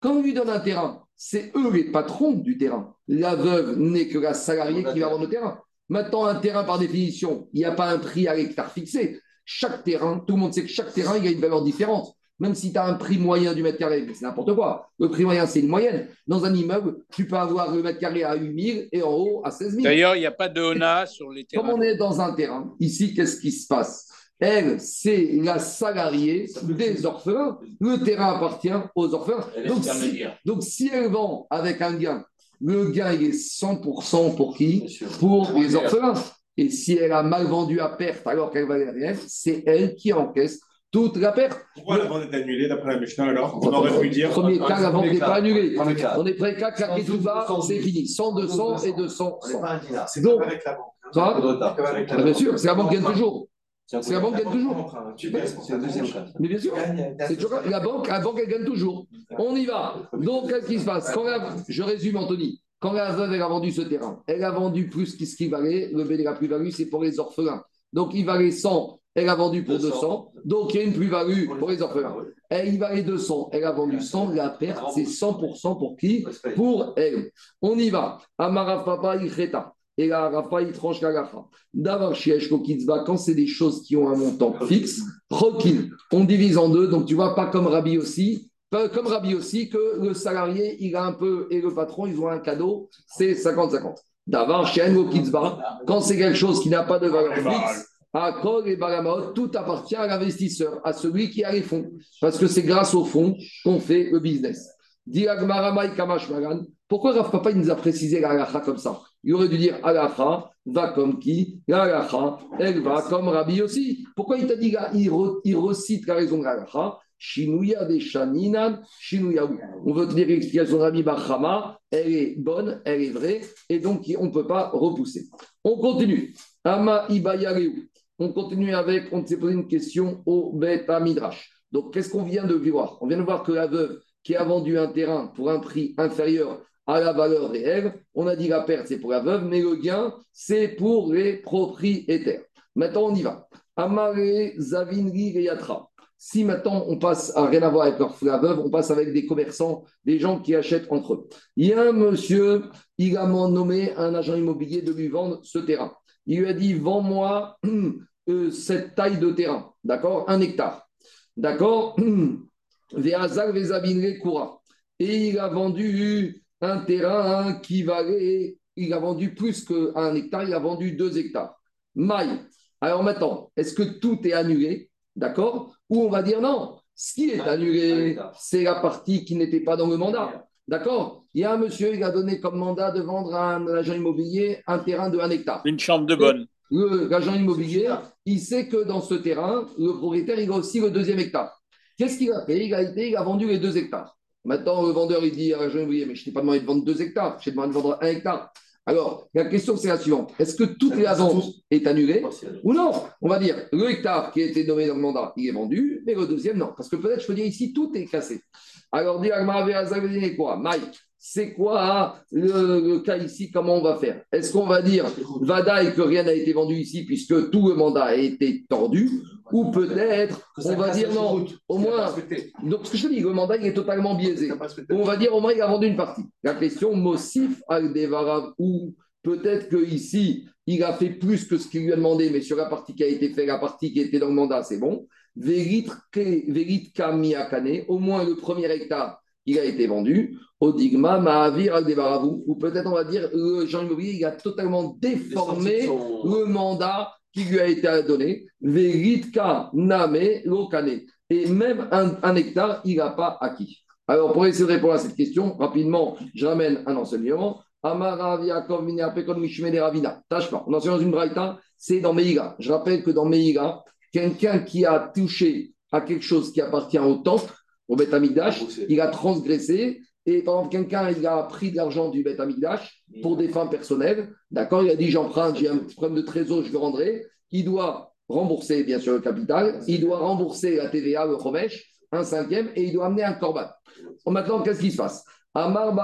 Quand il lui donne un terrain, c'est eux les patrons du terrain. La veuve n'est que la salariée qui va vendre le terrain. Maintenant, un terrain, par définition, il n'y a pas un prix à l'hectare fixé. Chaque terrain, tout le monde sait que chaque terrain, il a une valeur différente. Même si tu as un prix moyen du mètre carré, c'est n'importe quoi. Le prix moyen, c'est une moyenne. Dans un immeuble, tu peux avoir le mètre carré à 8 000 et en haut à 16 000. D'ailleurs, il n'y a pas de ONA sur les terrains. Comme on est dans un terrain, ici, qu'est-ce qui se passe? Elle, c'est la salariée des orphelins. Le terrain appartient aux orphelins. Donc si, donc, si elle vend avec un gain, le gain, il est 100% pour qui. Pour les orphelins. Et si elle a mal vendu à perte alors qu'elle valait rien, c'est elle qui encaisse toute la perte. Pourquoi la vente est annulée d'après la Mishnah alors On aurait pu dire. Premier cas, la vente n'est pas annulée. Cas. On est prêt qu'à claquer tout bas, 100, c'est fini. 100, 200 et 200. On n'est pas un dinar. C'est avec la banque. C'est Ah, Bien banque. sûr, c'est la banque qui gagne toujours. C'est la banque qui gagne toujours. Emprunt, Tu C'est deuxième. Mais bien sûr. Toujours la banque, la banque, elle gagne toujours. On y va. Donc, qu'est-ce qui se passe Quand la- Je résume, Anthony. Quand la veuve, elle a vendu ce terrain, elle a vendu plus que ce qui valait. Le B de la plus-value, c'est pour les orphelins. Donc, il valait 100, elle a vendu pour 200. 200. Donc, il y a une plus-value pour les orphelins. Et il valait 200, elle a vendu 100. La perte, c'est 100% pour qui Pour elle. On y va. Amarav Papa, il cheta. Et là, Rafa, il tranche la gafa. D'avoir Shiesh Kokitzba, quand c'est des choses qui ont un montant fixe, Rokin, on divise en deux. Donc, tu vois, pas comme Rabbi aussi. Pas Comme Rabbi aussi, que le salarié, il a un peu, et le patron, ils ont un cadeau, c'est 50-50. D'avoir Shiesh Kokitzba, quand c'est quelque chose qui n'a pas de valeur fixe, à Kol et tout appartient à l'investisseur, à celui qui a les fonds. Parce que c'est grâce aux fonds qu'on fait le business. Pourquoi Rav Papa il nous a précisé la comme ça? Il aurait dû dire halakha va comme qui? La halakha, elle va comme Rabbi aussi. Pourquoi il t'a dit il, re- il recite la raison de la halakha Shinouya de Shaninan, Shinouyaou. On veut te dire l'explication de Rabbi Bachama, elle est bonne, elle est vraie, et donc on ne peut pas repousser. On continue. Ama Ibayareu. On continue avec, on s'est posé une question au Beta Midrash. Donc, qu'est-ce qu'on vient de voir? On vient de voir que la veuve qui a vendu un terrain pour un prix inférieur à la valeur réelle, on a dit la perte, c'est pour la veuve, mais le gain, c'est pour les propriétaires. Maintenant, on y va. Amare Zavinri Reyatra. Si maintenant on passe à rien à voir avec leur la veuve, on passe avec des commerçants, des gens qui achètent entre eux. Il y a un monsieur, il a nommé un agent immobilier de lui vendre ce terrain. Il lui a dit Vends-moi *clears throat* euh, cette taille de terrain, d'accord? Un hectare. D'accord? *clears throat* Koura. Et il a vendu un terrain qui valait, il a vendu plus qu'un hectare, il a vendu deux hectares. Maï. Alors maintenant, est-ce que tout est annulé? D'accord? Ou on va dire non, ce qui est annulé, c'est la partie qui n'était pas dans le mandat. D'accord? Il y a un monsieur, il a donné comme mandat de vendre à un agent immobilier un terrain de un hectare Une chambre de bonne. le- l'agent immobilier, il sait que dans ce terrain, le propriétaire, il a aussi le deuxième hectare. Qu'est-ce qu'il a fait? Il a été, il a vendu les deux hectares. Maintenant, le vendeur, il dit à l'agent immobilier, mais je ne t'ai pas demandé de vendre deux hectares, je t'ai demandé de vendre un hectare. Alors, la question, c'est la suivante. Est-ce que toute la vente est annulée ou non? On va dire, le hectare qui a été nommé dans le mandat, il est vendu, mais le deuxième, non. Parce que peut-être, je peux dire ici, tout est cassé. Alors, dit Agmara Veazavene quoi? Mike, c'est quoi le, le cas ici? Comment on va faire? Est-ce qu'on va dire Vadaï que rien n'a été vendu ici puisque tout le mandat a été tordu? Ou peut-être, on va dire non, au moins. Donc, ce que je te dis, le mandat, il est totalement biaisé. On va dire au moins il a vendu une partie. La question, Mossif al-Devarav, ou peut-être qu'ici, il a fait plus que ce qu'il lui a demandé, mais sur la partie qui a été faite, la partie qui était dans le mandat, c'est bon. Vérit Kamiakane, au moins le premier hectare, il a été vendu. Odigma, Mahavir, Aldebaravou. Ou peut-être on va dire, le Jean immobilier, il a totalement déformé le mandat qui lui a été donné. Veritka, Name, Lokane. Et même un, un hectare, il n'a pas acquis. Alors, pour essayer de répondre à cette question, rapidement, je ramène un enseignement. Amara, Yaakov, Minapekon, Mishmene, Ravina. Tâche pas. On enseigne dans une braïta, c'est dans Meïga. Je rappelle que dans Meïga, quelqu'un qui a touché à quelque chose qui appartient au temple, au Beth Amikdash, il a transgressé. Et par exemple, quelqu'un il a pris de l'argent du Beth Amikdash pour des fins personnelles. D'accord Il a dit j'emprunte, j'ai un problème de trésor, je le rendrai. Il doit rembourser, bien sûr, le capital. Il doit rembourser la TVA, le Chomesh, un cinquième, et il doit amener un corban. Maintenant, qu'est-ce qui se passe? Amar.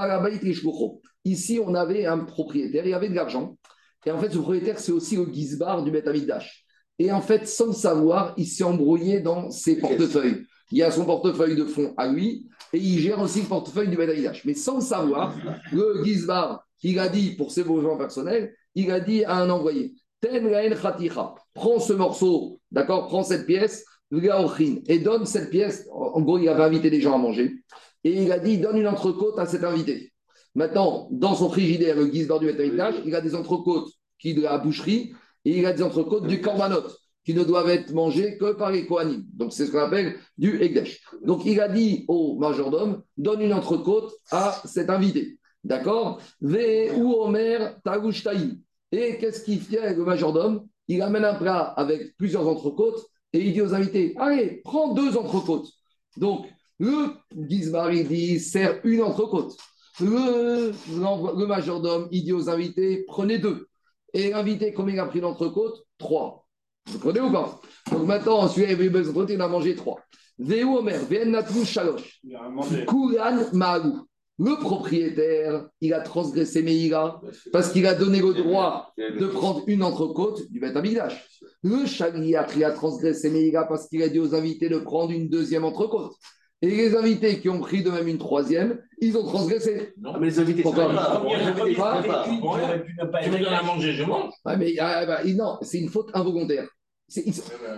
Ici, on avait un propriétaire, il avait de l'argent. Et en fait, ce propriétaire, c'est aussi le Gizbar du Beth Amikdash. Et en fait, sans le savoir, il s'est embrouillé dans ses portefeuilles. Il y a son portefeuille de fonds à lui et il gère aussi le portefeuille du Bedaïdash. Mais sans savoir, le Gizbar, il a dit pour ses besoins personnels, il a dit à un envoyé Ten prends ce morceau, d'accord, prends cette pièce, et donne cette pièce. En gros, il avait invité des gens à manger. Et il a dit donne une entrecôte à cet invité. Maintenant, dans son frigidaire, le Gizbar du Bedaïdash, il a des entrecôtes qui de la boucherie et il a des entrecôtes du Korbanot qui ne doivent être mangés que par les Kohanim. Donc, c'est ce qu'on appelle du Egdesh. Donc, il a dit au majordome donne une entrecôte à cet invité. D'accord? Ve ou Omer Et qu'est-ce qu'il fait le majordome? Il amène un plat avec plusieurs entrecôtes et il dit aux invités Allez, prends deux entrecôtes. Donc, le Gizbar, il dit sert une entrecôte. Le, le majordome, il dit aux invités Prenez deux. Et l'invité, combien il a pris l'entrecôte Trois. Vous comprenez ou pas Donc maintenant, celui-là, il avait besoin il a mangé trois. Veu Omer, Natrou Shalosh. Kulan Maagou. Le propriétaire, il a transgressé Meïla parce qu'il a donné le droit de prendre une entrecôte du Beth Amigdash. Le Shaliach, il a transgressé Meïla parce qu'il a dit aux invités de prendre une deuxième entrecôte. Et les invités qui ont pris de même une troisième, ils ont transgressé. Non, mais les invités, Pourquoi c'est pas grave. Tu me donnes à manger, je mange. Mais ah, bah, non, c'est une faute involontaire. C'est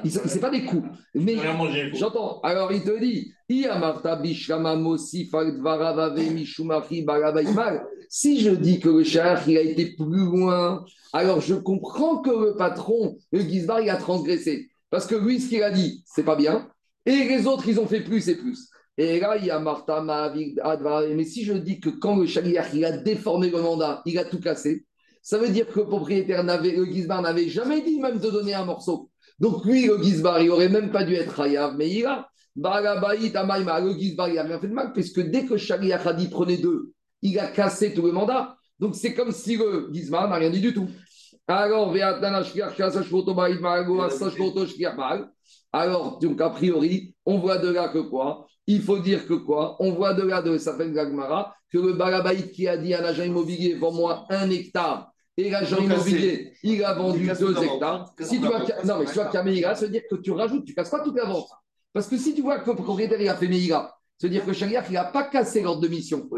c'est pas des coups. Mais j'entends. Alors il te dit si je dis que le char il a été plus loin, alors je comprends que le patron, le Gizbar, il a transgressé. Parce que lui, ce qu'il a dit, c'est pas bien. Et les autres, ils ont fait plus et plus. Et là, il y a Martha. Mais si je dis que quand le Shaliach, il a déformé le mandat, il a tout cassé, ça veut dire que le propriétaire, n'avait, le Gizbar, n'avait jamais dit même de donner un morceau. Donc lui, le Gizbar, il n'aurait même pas dû être Hayav, mais il a. Le Gizbar, il n'a rien fait de mal, puisque dès que Shaliach a dit prenez deux, il a cassé tout le mandat. Donc c'est comme si le Gizbar n'a rien dit du tout. Alors, alors, donc a priori, on voit de là que quoi? Il faut dire que quoi? On voit de là de Safel Gagmara que le Barabaït qui a dit à l'agent immobilier, vends-moi un hectare, et l'agent immobilier, il a vendu deux hectares. Si tu vois, non, mais si tu vois qu'il y a Meïra, ça veut dire que tu rajoutes, tu ne casses pas toute la vente. Parce que si tu vois que le propriétaire il a fait Meïra, ça veut dire que Shaliach, il n'a pas cassé l'ordre de mission.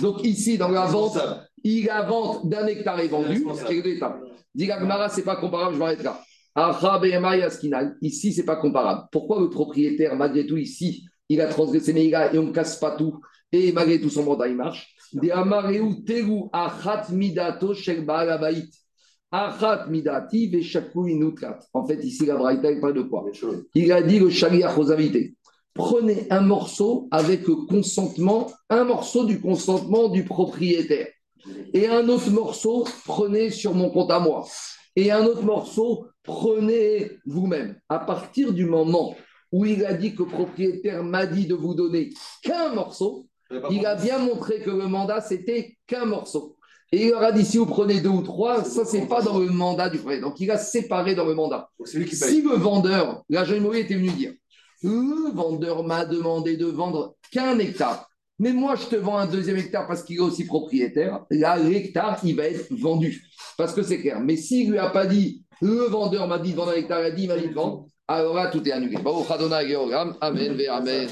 Donc ici, dans la vente, il a vente d'un hectare est vendu, c'est deux hectares. Dit Gagmara, ce n'est pas comparable, je m'arrête là. Ici, ce n'est pas comparable. Pourquoi le propriétaire, malgré tout, ici, il a transgressé Meïra et on ne casse pas tout, et malgré tout son mandat, il marche De Amareu Teru Achat Midato Shel Baalabait. Achat Midati Veshaku Inutrat. En fait, ici, la Braïta, il parle de quoi? Il a dit le Shaliach aux invités prenez un morceau avec le consentement, un morceau du consentement du propriétaire. Et un autre morceau, prenez sur mon compte à moi. Et un autre morceau, prenez vous-même. À partir du moment où il a dit que le propriétaire m'a dit de vous donner qu'un morceau, il a bien montré que le mandat, c'était qu'un morceau. Et il leur a dit, si vous prenez deux ou trois, ça, c'est pas dans le mandat du propriétaire. Donc, il a séparé dans le mandat. Qui. Si le vendeur, l'agent immobilier était venu dire, le vendeur m'a demandé de vendre qu'un hectare, mais moi, je te vends un deuxième hectare parce qu'il est aussi propriétaire, là, l'hectare, il va être vendu. Parce que c'est clair. Mais s'il ne lui a pas dit, le vendeur m'a dit de vendre un hectare, il a dit, il m'a dit de vendre, alors tout est annulé. Baruch Adonai Georgam. Amen, ve Amen.